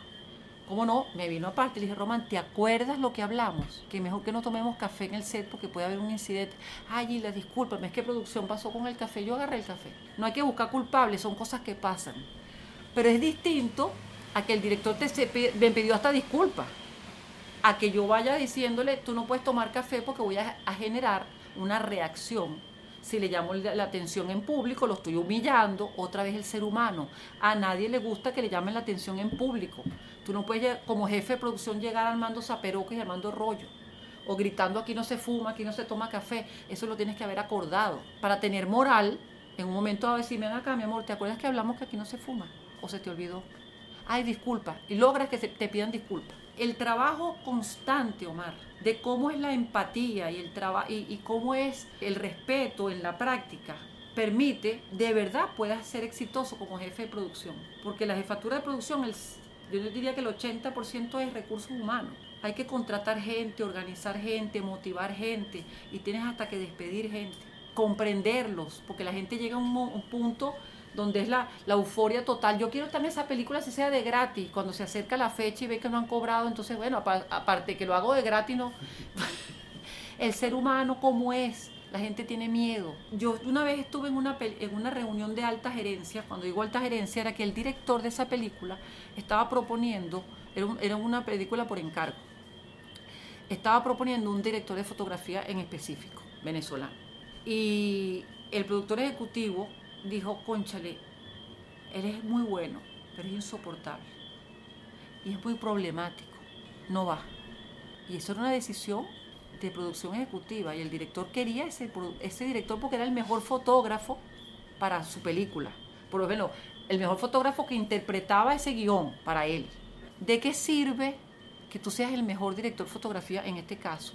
¿Cómo no? Me vino aparte. Le dije, Román, ¿te acuerdas lo que hablamos? Que mejor que no tomemos café en el set porque puede haber un incidente. Ay, la discúlpame, es que producción pasó con el café. Yo agarré el café. No hay que buscar culpables, son cosas que pasan. Pero es distinto a que el director te me pidió hasta disculpas. A que yo vaya diciéndole, tú no puedes tomar café porque voy a generar una reacción. Si le llamo la atención en público, lo estoy humillando, otra vez el ser humano. A nadie le gusta que le llamen la atención en público. Tú no puedes, como jefe de producción, llegar armando zaperocos y armando rollo. O gritando aquí no se fuma, aquí no se toma café. Eso lo tienes que haber acordado. Para tener moral, en un momento a decirme, ven acá, mi amor, ¿te acuerdas que hablamos que aquí no se fuma? ¿O se te olvidó? Ay, disculpa. Y logras que te pidan disculpas. El trabajo constante, Omar, de cómo es la empatía y, el y, y cómo es el respeto en la práctica, permite de verdad puedas ser exitoso como jefe de producción. Porque la jefatura de producción, el, yo diría que el 80% es recursos humanos. Hay que contratar gente, organizar gente, motivar gente y tienes hasta que despedir gente, comprenderlos, porque la gente llega a un, un punto donde es la, la, euforia total. Yo quiero también esa película si sea de gratis, cuando se acerca la fecha y ve que no han cobrado, entonces bueno, aparte que lo hago de gratis, no. El ser humano como es, la gente tiene miedo. Yo una vez estuve en una, en una reunión de alta gerencia, cuando digo alta gerencia era que el director de esa película estaba proponiendo, era, era una película por encargo, estaba proponiendo un director de fotografía en específico, venezolano. Y el productor ejecutivo dijo, conchale, él es muy bueno, pero es insoportable. Y es muy problemático. No va. Y eso era una decisión de producción ejecutiva. Y el director quería ese, ese director porque era el mejor fotógrafo para su película. Por lo menos, el mejor fotógrafo que interpretaba ese guion para él. ¿De qué sirve que tú seas el mejor director de fotografía en este caso?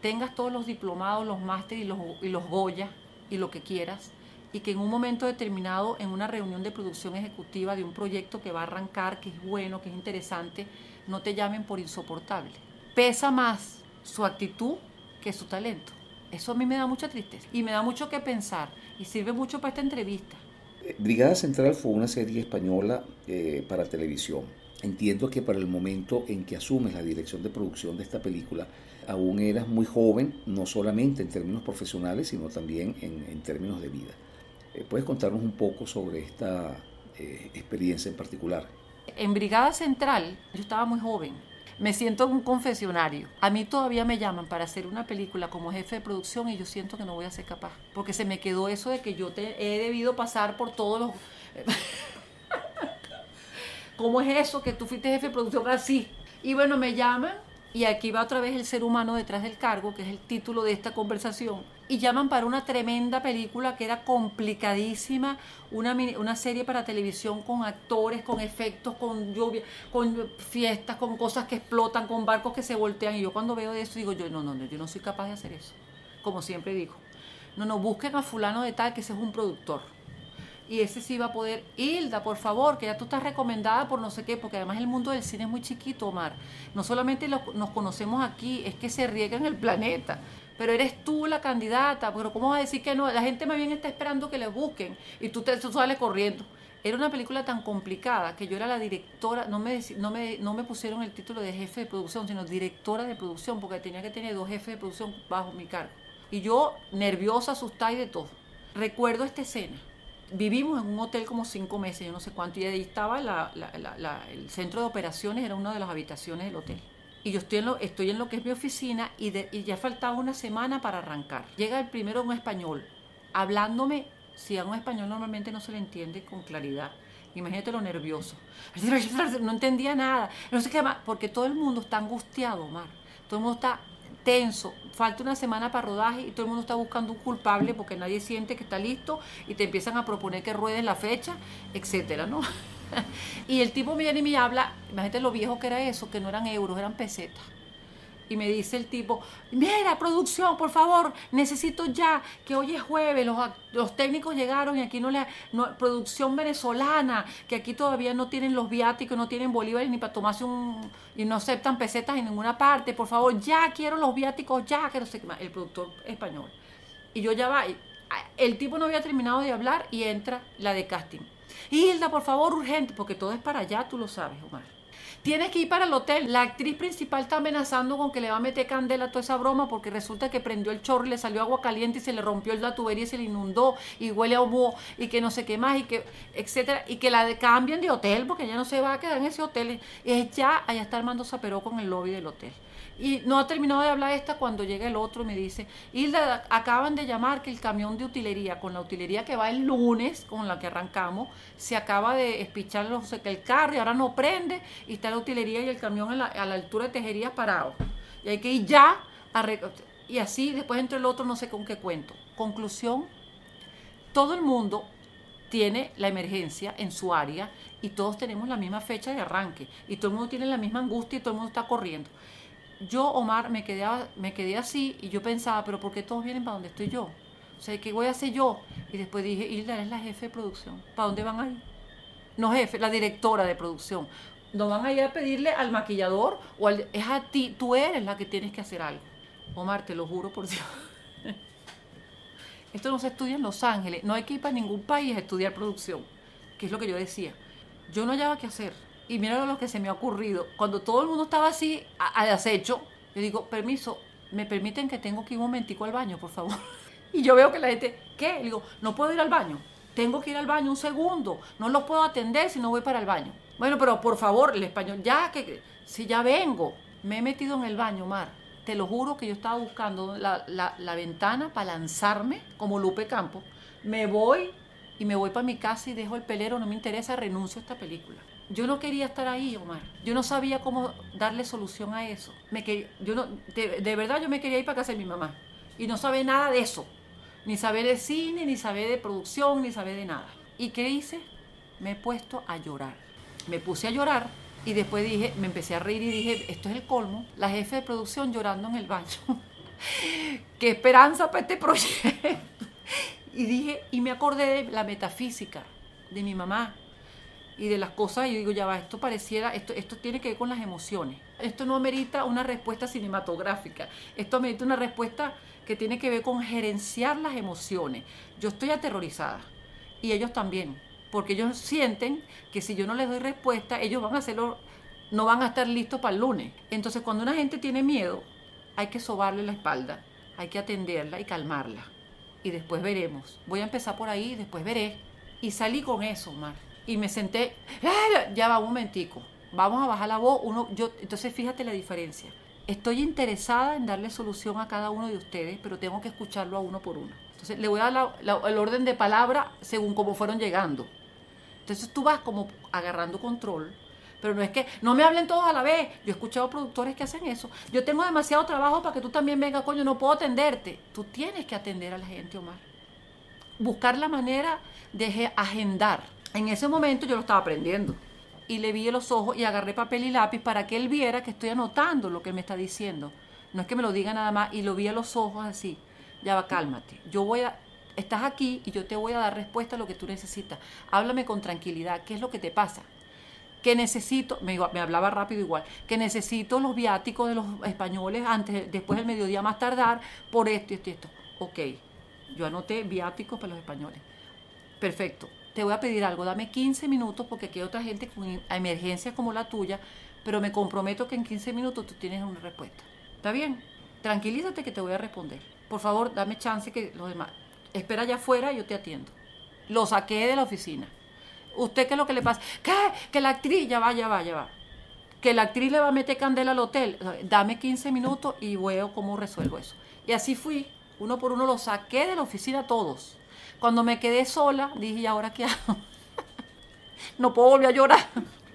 Tengas todos los diplomados, los másteres y los, y los Goya y lo que quieras, y que en un momento determinado, en una reunión de producción ejecutiva de un proyecto que va a arrancar, que es bueno, que es interesante, no te llamen por insoportable. Pesa más su actitud que su talento. Eso a mí me da mucha tristeza y me da mucho que pensar y sirve mucho para esta entrevista. Eh, Brigada Central fue una serie española eh, para televisión. Entiendo que para el momento en que asumes la dirección de producción de esta película, aún eras muy joven, no solamente en términos profesionales, sino también en, en términos de vida. Eh, ¿Puedes contarnos un poco sobre esta eh, experiencia en particular? En Brigada Central yo estaba muy joven. Me siento en un confesionario. A mí todavía me llaman para hacer una película como jefe de producción y yo siento que no voy a ser capaz. Porque se me quedó eso de que yo te, he debido pasar por todos los... ¿Cómo es eso que tú fuiste jefe de producción así? Y bueno, me llaman y aquí va otra vez el ser humano detrás del cargo, que es el título de esta conversación. Y llaman para una tremenda película que era complicadísima, una, una serie para televisión con actores, con efectos, con lluvia, con fiestas, con cosas que explotan, con barcos que se voltean. Y yo cuando veo eso digo, yo no, no, no, yo no soy capaz de hacer eso. Como siempre digo. No, no, busquen a fulano de tal que ese es un productor y ese sí va a poder. Hilda, por favor, que ya tú estás recomendada por no sé qué, porque además el mundo del cine es muy chiquito, Omar. No solamente nos conocemos aquí, es que se riega en el planeta. Pero eres tú la candidata, pero ¿cómo vas a decir que no? La gente más bien está esperando que le busquen y tú, te, sales corriendo. Era una película tan complicada que yo era la directora, no me, no, me, no me pusieron el título de jefe de producción, sino directora de producción, porque tenía que tener dos jefes de producción bajo mi cargo. Y yo nerviosa, asustada y de todo. Recuerdo esta escena. Vivimos en un hotel como cinco meses, yo no sé cuánto, y ahí estaba el centro de operaciones, era una de las habitaciones del hotel. Y yo estoy en lo, estoy en lo que es mi oficina y, ya faltaba una semana para arrancar. Llega el primero un español, hablándome si a un español normalmente no se le entiende con claridad. Imagínate lo nervioso. No entendía nada. No sé qué más, porque todo el mundo está angustiado, Omar. Todo el mundo está tenso. Falta una semana para rodaje y todo el mundo está buscando un culpable porque nadie siente que está listo y te empiezan a proponer que ruedes la fecha, etcétera, ¿no? y el tipo me viene y me habla, imagínate lo viejo que era eso, que no eran euros, eran pesetas y me dice el tipo, mira, producción, por favor, necesito ya, que hoy es jueves, los, técnicos llegaron y aquí no le... No, producción venezolana, que aquí todavía no tienen los viáticos, no tienen bolívares ni para tomarse un... y no aceptan pesetas en ninguna parte, por favor, ya quiero los viáticos, ya, que no sé qué más, el productor español. Y yo ya va, el tipo no había terminado de hablar y entra la de casting. Hilda, por favor, urgente, porque todo es para allá, tú lo sabes, Omar. Tienes que ir para el hotel. La actriz principal está amenazando con que le va a meter candela a toda esa broma porque resulta que prendió el chorro le salió agua caliente y se le rompió la tubería y se le inundó y huele a humo y que no sé qué más y que, etcétera. Y que la cambien de hotel porque ya no se va a quedar en ese hotel. Es ya, allá está Armando Zaperó con el lobby del hotel. Y no ha terminado de hablar esta cuando llega el otro y me dice, Hilda, acaban de llamar que el camión de utilería, con la utilería que va el lunes, con la que arrancamos, se acaba de espichar no que el carro y ahora no prende y está la utilería y el camión a la, altura de tejería parado. Y hay que ir ya a... Y así después entre el otro no sé con qué cuento. Conclusión, todo el mundo tiene la emergencia en su área y todos tenemos la misma fecha de arranque y todo el mundo tiene la misma angustia y todo el mundo está corriendo yo, Omar, me quedé, me quedé así y yo pensaba, pero ¿por qué todos vienen para donde estoy yo? O sea, ¿qué voy a hacer yo? Y después dije, Hilda, es la jefe de producción. ¿Para dónde van a ir? No jefe, la directora de producción. No van a ir a pedirle al maquillador o al, es a ti, tú eres la que tienes que hacer algo. Omar, te lo juro por Dios. Esto no se estudia en Los Ángeles. No hay que ir para ningún país a estudiar producción, que es lo que yo decía. Yo no hallaba qué hacer y mira lo que se me ha ocurrido. Cuando todo el mundo estaba así, al acecho, yo digo, permiso, ¿me permiten que tengo que ir un momentico al baño, por favor? Y yo veo que la gente, ¿qué? Le digo, no puedo ir al baño. Tengo que ir al baño un segundo. No los puedo atender si no voy para el baño. Bueno, pero por favor, el español, ya que, si ya vengo, me he metido en el baño, Mar. Te lo juro que yo estaba buscando la, la ventana para lanzarme como Lupe Campo. Me voy y me voy para mi casa y dejo el pelero, no me interesa, renuncio a esta película. Yo no quería estar ahí, Omar. Yo no sabía cómo darle solución a eso. Me yo no, de, verdad yo me quería ir para casa de mi mamá. Y no sabe nada de eso. Ni saber de cine, ni saber de producción, ni saber de nada. ¿Y qué hice? Me he puesto a llorar. Me puse a llorar y después dije, me empecé a reír y dije, esto es el colmo. La jefe de producción llorando en el baño. qué esperanza para este proyecto. y dije, y me acordé de la metafísica de mi mamá, y de las cosas, y digo, ya va, esto pareciera, esto, esto tiene que ver con las emociones. Esto no amerita una respuesta cinematográfica, esto amerita una respuesta que tiene que ver con gerenciar las emociones. Yo estoy aterrorizada y ellos también, porque ellos sienten que si yo no les doy respuesta, ellos van a hacerlo, no van a estar listos para el lunes. Entonces, cuando una gente tiene miedo, hay que sobarle la espalda, hay que atenderla y calmarla. Y después veremos. Voy a empezar por ahí y después veré. Y salí con eso, Omar y me senté, ya va un momentico, vamos a bajar la voz, uno, yo, entonces fíjate la diferencia. Estoy interesada en darle solución a cada uno de ustedes, pero tengo que escucharlo a uno por uno. Entonces le voy a dar el orden de palabra según cómo fueron llegando. Entonces tú vas como agarrando control, pero no es que no me hablen todos a la vez. Yo he escuchado productores que hacen eso. Yo tengo demasiado trabajo para que tú también vengas, coño, no puedo atenderte. Tú tienes que atender a la gente, Omar. Buscar la manera de agendar en ese momento yo lo estaba aprendiendo y le vi los ojos y agarré papel y lápiz para que él viera que estoy anotando lo que él me está diciendo. No es que me lo diga nada más y lo vi a los ojos así. Ya va, cálmate. Yo voy a estás aquí y yo te voy a dar respuesta a lo que tú necesitas. Háblame con tranquilidad, ¿qué es lo que te pasa? Que necesito, me, me, hablaba rápido igual, que necesito los viáticos de los españoles antes, después del mediodía más tardar, por esto y esto y esto. Ok, yo anoté viáticos para los españoles. Perfecto te voy a pedir algo, dame 15 minutos porque aquí hay otra gente con emergencias como la tuya, pero me comprometo que en 15 minutos tú tienes una respuesta. ¿Está bien? Tranquilízate que te voy a responder. Por favor, dame chance que los demás... Espera allá afuera y yo te atiendo. Lo saqué de la oficina. ¿Usted qué es lo que le pasa? ¿Qué? Que la actriz, ya va, ya va, ya va. Que la actriz le va a meter candela al hotel. Dame 15 minutos y veo cómo resuelvo eso. Y así fui. Uno por uno lo saqué de la oficina todos. Cuando me quedé sola, dije, ¿y ahora qué hago? no puedo volver a llorar.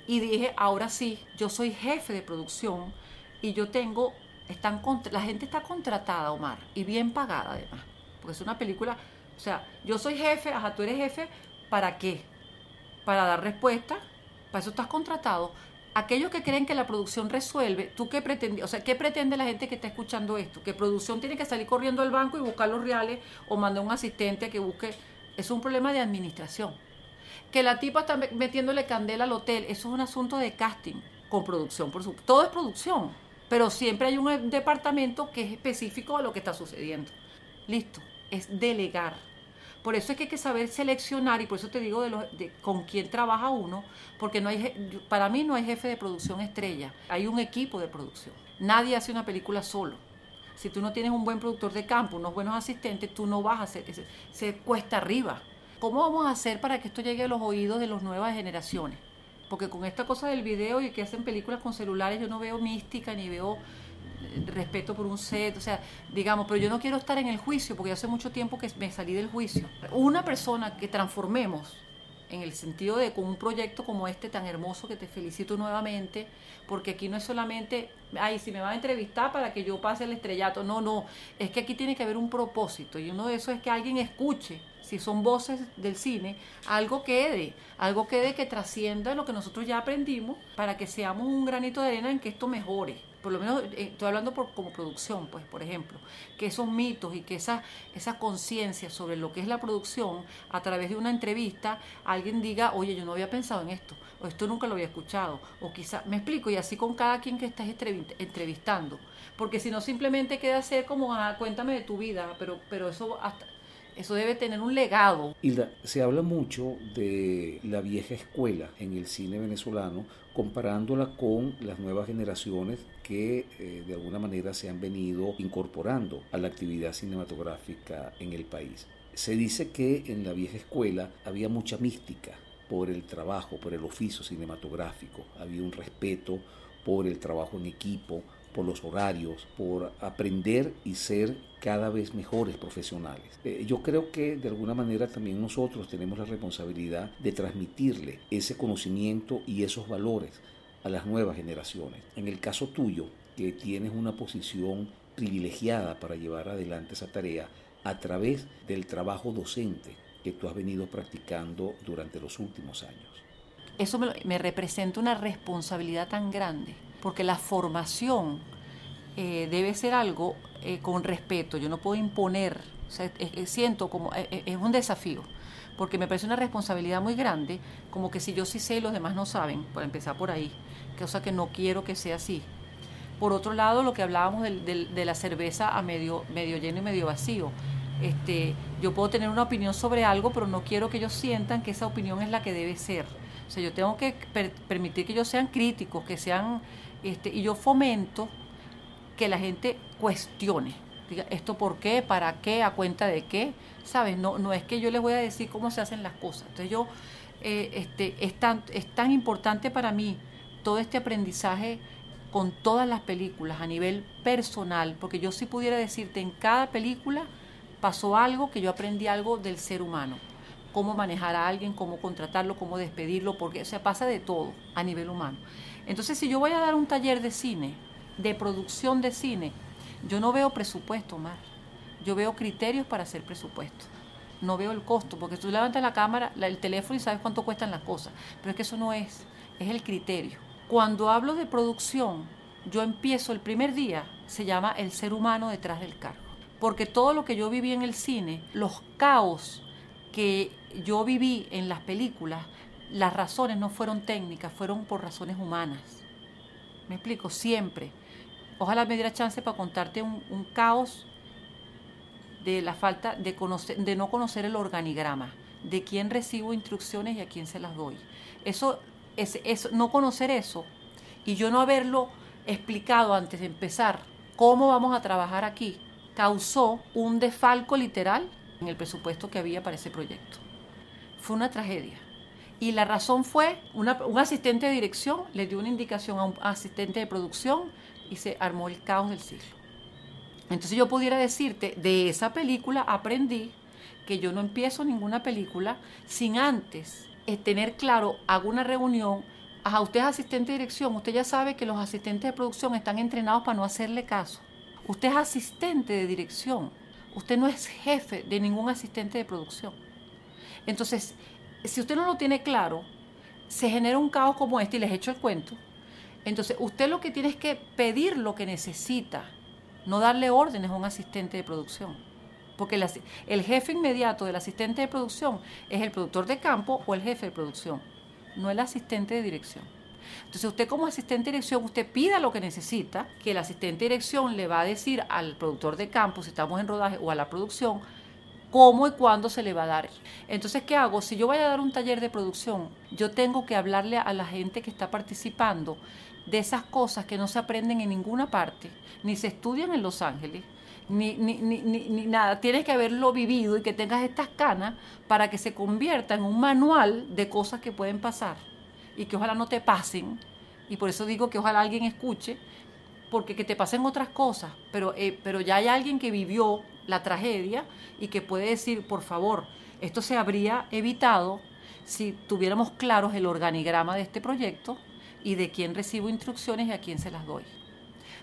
Y dije, ahora sí, yo soy jefe de producción y yo tengo, están la gente está contratada, Omar, y bien pagada además. Porque es una película, o sea, yo soy jefe, ajá, tú eres jefe, ¿para qué? Para dar respuesta, para eso estás contratado. Aquellos que creen que la producción resuelve, ¿tú qué pretendes? O sea, ¿qué pretende la gente que está escuchando esto? Que producción tiene que salir corriendo al banco y buscar los reales o mandar un asistente que busque. Es un problema de administración. Que la tipa está metiéndole candela al hotel, eso es un asunto de casting con producción, por supuesto. Todo es producción, pero siempre hay un departamento que es específico a lo que está sucediendo. Listo, es delegar. Por eso es que hay que saber seleccionar y por eso te digo de, de con quién trabaja uno, porque no hay, para mí no hay jefe de producción estrella, hay un equipo de producción. Nadie hace una película solo. Si tú no tienes un buen productor de campo, unos buenos asistentes, tú no vas a hacer, se, se cuesta arriba. ¿Cómo vamos a hacer para que esto llegue a los oídos de las nuevas generaciones? Porque con esta cosa del video y que hacen películas con celulares, yo no veo mística ni veo respeto por un set, o sea, digamos, pero yo no quiero estar en el juicio porque hace mucho tiempo que me salí del juicio. Una persona que transformemos en el sentido de con un proyecto como este tan hermoso que te felicito nuevamente, porque aquí no es solamente, ay, si me va a entrevistar para que yo pase el estrellato, no, no, es que aquí tiene que haber un propósito y uno de esos es que alguien escuche, si son voces del cine, algo quede, algo quede que trascienda lo que nosotros ya aprendimos para que seamos un granito de arena en que esto mejore por lo menos eh, estoy hablando por, como producción, pues, por ejemplo, que esos mitos y que esa, esa conciencia sobre lo que es la producción, a través de una entrevista, alguien diga, oye, yo no había pensado en esto, o esto nunca lo había escuchado, o quizá, me explico, y así con cada quien que estás entrevistando, porque si no simplemente queda ser como, ah, cuéntame de tu vida, pero, pero eso hasta, eso debe tener un legado. Hilda, se habla mucho de la vieja escuela en el cine venezolano, comparándola con las nuevas generaciones que eh, de alguna manera se han venido incorporando a la actividad cinematográfica en el país. Se dice que en la vieja escuela había mucha mística por el trabajo, por el oficio cinematográfico, había un respeto por el trabajo en equipo, por los horarios, por aprender y ser cada vez mejores profesionales. Eh, yo creo que de alguna manera también nosotros tenemos la responsabilidad de transmitirle ese conocimiento y esos valores a las nuevas generaciones. En el caso tuyo, que tienes una posición privilegiada para llevar adelante esa tarea a través del trabajo docente que tú has venido practicando durante los últimos años. Eso me representa una responsabilidad tan grande porque la formación eh, debe ser algo eh, con respeto, yo no puedo imponer, siento como, eh, es un desafío, porque me parece una responsabilidad muy grande, como que si yo sí sé los demás no saben, para empezar por ahí, cosa que no quiero que sea así. Por otro lado, lo que hablábamos de, la cerveza a medio, medio lleno y medio vacío. Este, yo puedo tener una opinión sobre algo, pero no quiero que ellos sientan que esa opinión es la que debe ser. O sea, yo tengo que permitir que ellos sean críticos, que sean este, y yo fomento que la gente cuestione. Diga, ¿esto por qué? ¿Para qué? ¿A cuenta de qué? ¿Sabes? No, no es que yo les voy a decir cómo se hacen las cosas. Entonces yo, eh, este, es, tan, es tan importante para mí todo este aprendizaje con todas las películas a nivel personal, porque yo si pudiera decirte en cada película pasó algo que yo aprendí algo del ser humano, cómo manejar a alguien, cómo contratarlo, cómo despedirlo, porque se pasa de todo a nivel humano. Entonces, si yo voy a dar un taller de cine, de producción de cine, yo no veo presupuesto, más. Yo veo criterios para hacer presupuesto. No veo el costo, porque tú levantas la cámara, el teléfono y sabes cuánto cuestan las cosas. Pero es que eso no es, es el criterio. Cuando hablo de producción, yo empiezo el primer día, se llama el ser humano detrás del cargo. Porque todo lo que yo viví en el cine, los caos que yo viví en las películas, las razones no fueron técnicas, fueron por razones humanas. Me explico, siempre. Ojalá me diera chance para contarte un, caos de la falta de, conocer, de no conocer el organigrama, de quién recibo instrucciones y a quién se las doy. Eso, es, no conocer eso y yo no haberlo explicado antes de empezar cómo vamos a trabajar aquí, causó un desfalco literal en el presupuesto que había para ese proyecto. Fue una tragedia. Y la razón fue, un asistente de dirección le dio una indicación a un asistente de producción y se armó el caos del siglo. Entonces yo pudiera decirte, de esa película aprendí que yo no empiezo ninguna película sin antes eh, tener claro, hago una reunión, a usted es asistente de dirección, usted ya sabe que los asistentes de producción están entrenados para no hacerle caso. Usted es asistente de dirección, usted no es jefe de ningún asistente de producción. Entonces, si usted no lo tiene claro, se genera un caos como este y les echo el cuento. Entonces, usted lo que tiene es que pedir lo que necesita, no darle órdenes a un asistente de producción. Porque el, jefe inmediato del asistente de producción es el productor de campo o el jefe de producción, no el asistente de dirección. Entonces usted como asistente de dirección, usted pida lo que necesita, que el asistente de dirección le va a decir al productor de campo, si estamos en rodaje, o a la producción, cómo y cuándo se le va a dar. Entonces, ¿qué hago? Si yo voy a dar un taller de producción, yo tengo que hablarle a la gente que está participando de esas cosas que no se aprenden en ninguna parte, ni se estudian en Los Ángeles, ni, ni, ni, ni, nada. Tienes que haberlo vivido y que tengas estas canas para que se convierta en un manual de cosas que pueden pasar y que ojalá no te pasen. Y por eso digo que ojalá alguien escuche, porque que te pasen otras cosas, pero, eh, pero ya hay alguien que vivió la tragedia y que puede decir, por favor, esto se habría evitado si tuviéramos claros el organigrama de este proyecto y de quién recibo instrucciones y a quién se las doy.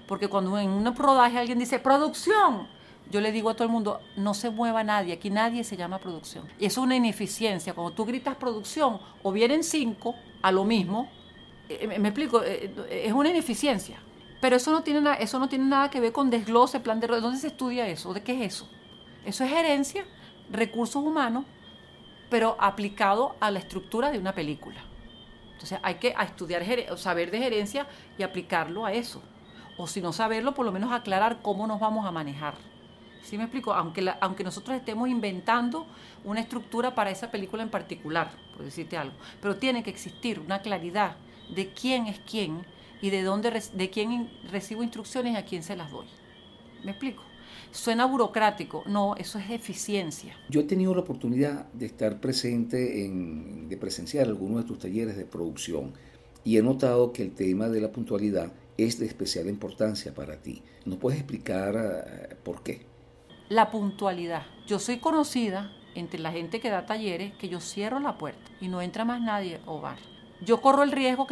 Porque cuando en un rodaje alguien dice producción, yo le digo a todo el mundo, no se mueva nadie, aquí nadie se llama producción. Y es una ineficiencia. Cuando tú gritas producción o vienen cinco a lo mismo, eh, me, explico, eh, es una ineficiencia. Pero eso no tiene, nada, eso no tiene nada que ver con desglose, plan de... ¿Dónde se estudia eso? ¿De qué es eso? Eso es gerencia, recursos humanos, pero aplicado a la estructura de una película. Entonces hay que estudiar, saber de gerencia y aplicarlo a eso. O si no saberlo, por lo menos aclarar cómo nos vamos a manejar. ¿Sí me explico? Aunque, aunque nosotros estemos inventando una estructura para esa película en particular, por decirte algo. Pero tiene que existir una claridad de quién es quién y de dónde de quién recibo instrucciones y a quién se las doy. ¿Me explico? Suena burocrático, no, eso es eficiencia. Yo he tenido la oportunidad de estar presente, en, de presenciar algunos de tus talleres de producción y he notado que el tema de la puntualidad es de especial importancia para ti. ¿Nos puedes explicar eh, por qué? La puntualidad. Yo soy conocida entre la gente que da talleres que yo cierro la puerta y no entra más nadie o bar yo corro el riesgo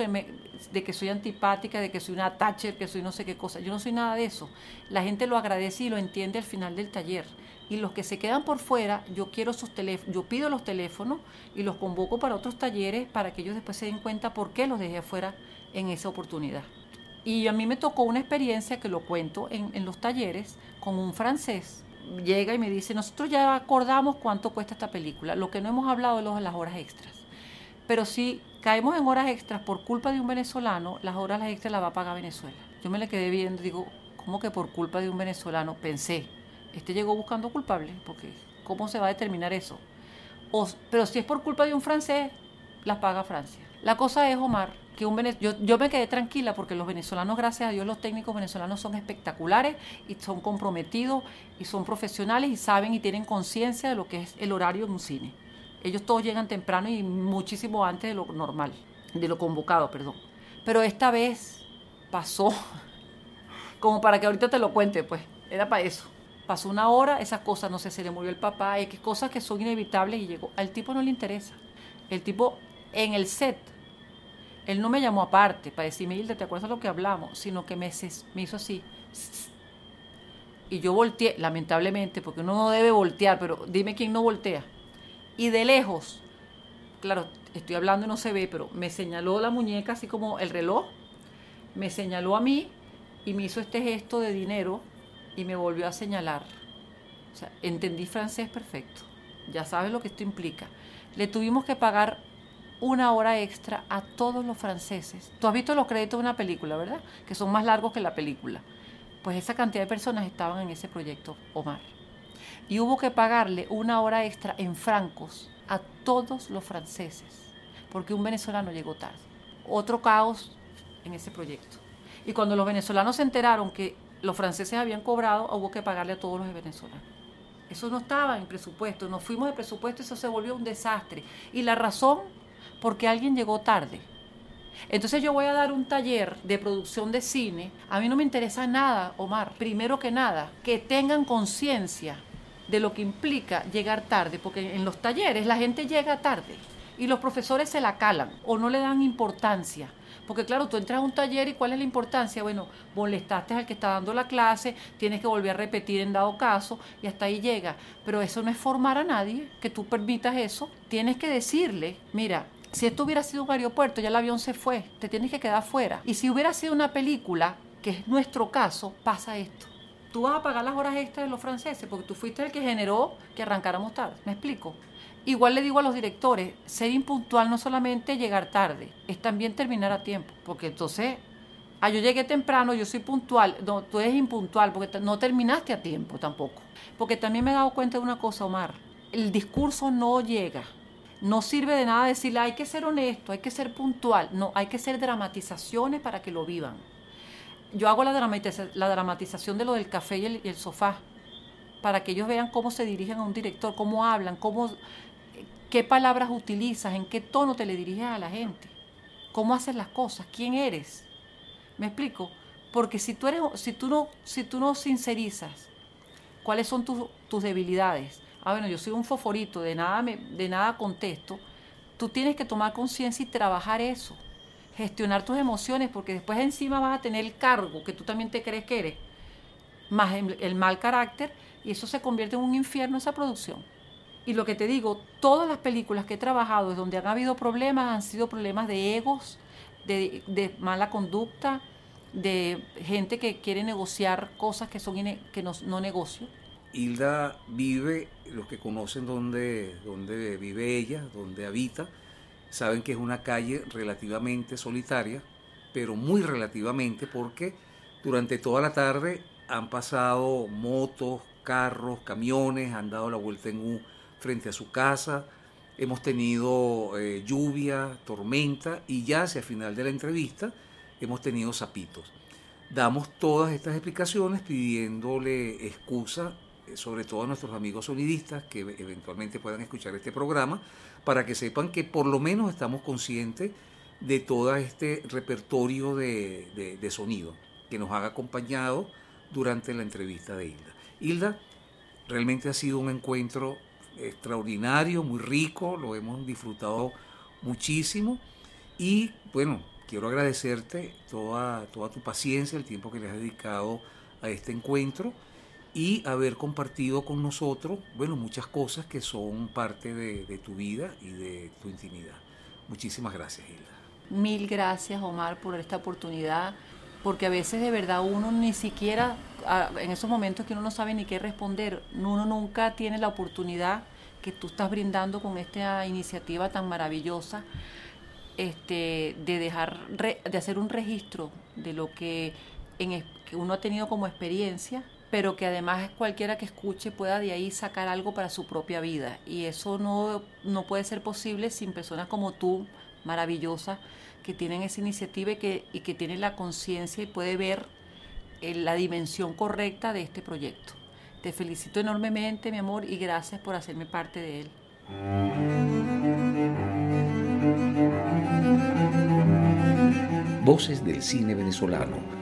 de que soy antipática, de que soy una Thatcher, que soy no sé qué cosa. Yo no soy nada de eso. La gente lo agradece y lo entiende al final del taller. Y los que se quedan por fuera, yo quiero sus teléfonos, yo pido los teléfonos y los convoco para otros talleres para que ellos después se den cuenta por qué los dejé afuera en esa oportunidad. Y a mí me tocó una experiencia que lo cuento en, en los talleres con un francés. Llega y me dice, nosotros ya acordamos cuánto cuesta esta película. Lo que no hemos hablado es las horas extras. Pero sí caemos en horas extras por culpa de un venezolano, las horas extras las va a pagar Venezuela. Yo me le quedé viendo, digo, ¿cómo que por culpa de un venezolano? Pensé, este llegó buscando culpable, porque ¿cómo se va a determinar eso? pero si es por culpa de un francés, las paga Francia. La cosa es, Omar, que un yo, yo me quedé tranquila porque los venezolanos, gracias a Dios, los técnicos venezolanos son espectaculares y son comprometidos y son profesionales y saben y tienen conciencia de lo que es el horario en un cine. Ellos todos llegan temprano y muchísimo antes de lo normal, de lo convocado, perdón. Pero esta vez pasó, como para que ahorita te lo cuente, pues, era para eso. Pasó una hora, esas cosas, no sé, se le murió el papá, que cosas que son inevitables y llegó. Al tipo no le interesa. El tipo en el set, él no me llamó aparte para decirme, Hilda, ¿te acuerdas lo que hablamos? Sino que me, me hizo así. Y yo volteé, lamentablemente, porque uno no debe voltear, pero dime quién no voltea y de lejos, claro, estoy hablando y no se ve, pero me señaló la muñeca así como el reloj, me señaló a mí y me hizo este gesto de dinero y me volvió a señalar. O sea, entendí francés perfecto. Ya sabes lo que esto implica. Le tuvimos que pagar una hora extra a todos los franceses. Tú has visto los créditos de una película, ¿verdad? Que son más largos que la película. Pues esa cantidad de personas estaban en ese proyecto, Omar y hubo que pagarle una hora extra en francos a todos los franceses, porque un venezolano llegó tarde. Otro caos en ese proyecto. Y cuando los venezolanos se enteraron que los franceses habían cobrado, hubo que pagarle a todos los venezolanos. Eso no estaba en presupuesto, nos fuimos de presupuesto eso se volvió un desastre. Y la razón, porque alguien llegó tarde. Entonces yo voy a dar un taller de producción de cine. A mí no me interesa nada, Omar. Primero que nada, que tengan conciencia de lo que implica llegar tarde, porque en los talleres la gente llega tarde y los profesores se la calan o no le dan importancia. Porque claro, tú entras a un taller y ¿cuál es la importancia? Bueno, molestaste al que está dando la clase, tienes que volver a repetir en dado caso y hasta ahí llega. Pero eso no es formar a nadie, que tú permitas eso. Tienes que decirle, mira, si esto hubiera sido un aeropuerto, ya el avión se fue, te tienes que quedar fuera. Y si hubiera sido una película, que es nuestro caso, pasa esto. Tú vas a pagar las horas extras de los franceses porque tú fuiste el que generó que arrancáramos tarde. ¿Me explico? Igual le digo a los directores, ser impuntual no solamente llegar tarde, es también terminar a tiempo, porque entonces, ah, yo llegué temprano, yo soy puntual, no, tú eres impuntual porque no terminaste a tiempo tampoco. Porque también me he dado cuenta de una cosa, Omar, el discurso no llega, no sirve de nada decirle hay que ser honesto, hay que ser puntual, no, hay que ser dramatizaciones para que lo vivan. Yo hago la, dramatización de lo del café y el, sofá, para que ellos vean cómo se dirigen a un director, cómo hablan, cómo qué palabras utilizas, en qué tono te le diriges a la gente, cómo haces las cosas, quién eres. ¿Me explico? Porque si tú, eres, si tú, no, si tú no sincerizas cuáles son tus debilidades, ah, bueno, yo soy un foforito, de nada, me, de nada contesto, tú tienes que tomar conciencia y trabajar eso, gestionar tus emociones, porque después encima vas a tener el cargo que tú también te crees que eres, más el, mal carácter, y eso se convierte en un infierno esa producción. Y lo que te digo, todas las películas que he trabajado donde han habido problemas han sido problemas de egos, de, mala conducta, de gente que quiere negociar cosas que son que no, no negocio. Hilda vive, los que conocen dónde, dónde vive ella, dónde habita, saben que es una calle relativamente solitaria, pero muy relativamente porque durante toda la tarde han pasado motos, carros, camiones, han dado la vuelta en U frente a su casa, hemos tenido eh, lluvia, tormenta y ya hacia el final de la entrevista hemos tenido zapitos. Damos todas estas explicaciones pidiéndole excusa, sobre todo a nuestros amigos sonidistas que eventualmente puedan escuchar este programa, para que sepan que por lo menos estamos conscientes de todo este repertorio de, de sonido que nos ha acompañado durante la entrevista de Hilda. Hilda, realmente ha sido un encuentro extraordinario, muy rico, lo hemos disfrutado muchísimo y bueno, quiero agradecerte toda, toda tu paciencia, el tiempo que le has dedicado a este encuentro y haber compartido con nosotros, bueno, muchas cosas que son parte de, tu vida y de tu intimidad. Muchísimas gracias, Hilda. Mil gracias, Omar, por esta oportunidad, porque a veces de verdad uno ni siquiera en esos momentos que uno no sabe ni qué responder, uno nunca tiene la oportunidad que tú estás brindando con esta iniciativa tan maravillosa este, de dejar de hacer un registro de lo que, que uno ha tenido como experiencia pero que además cualquiera que escuche pueda de ahí sacar algo para su propia vida. Y eso no, no puede ser posible sin personas como tú, maravillosa, que tienen esa iniciativa y que, y que tienen la conciencia y puede ver la dimensión correcta de este proyecto. Te felicito enormemente, mi amor, y gracias por hacerme parte de él. Voces del cine venezolano,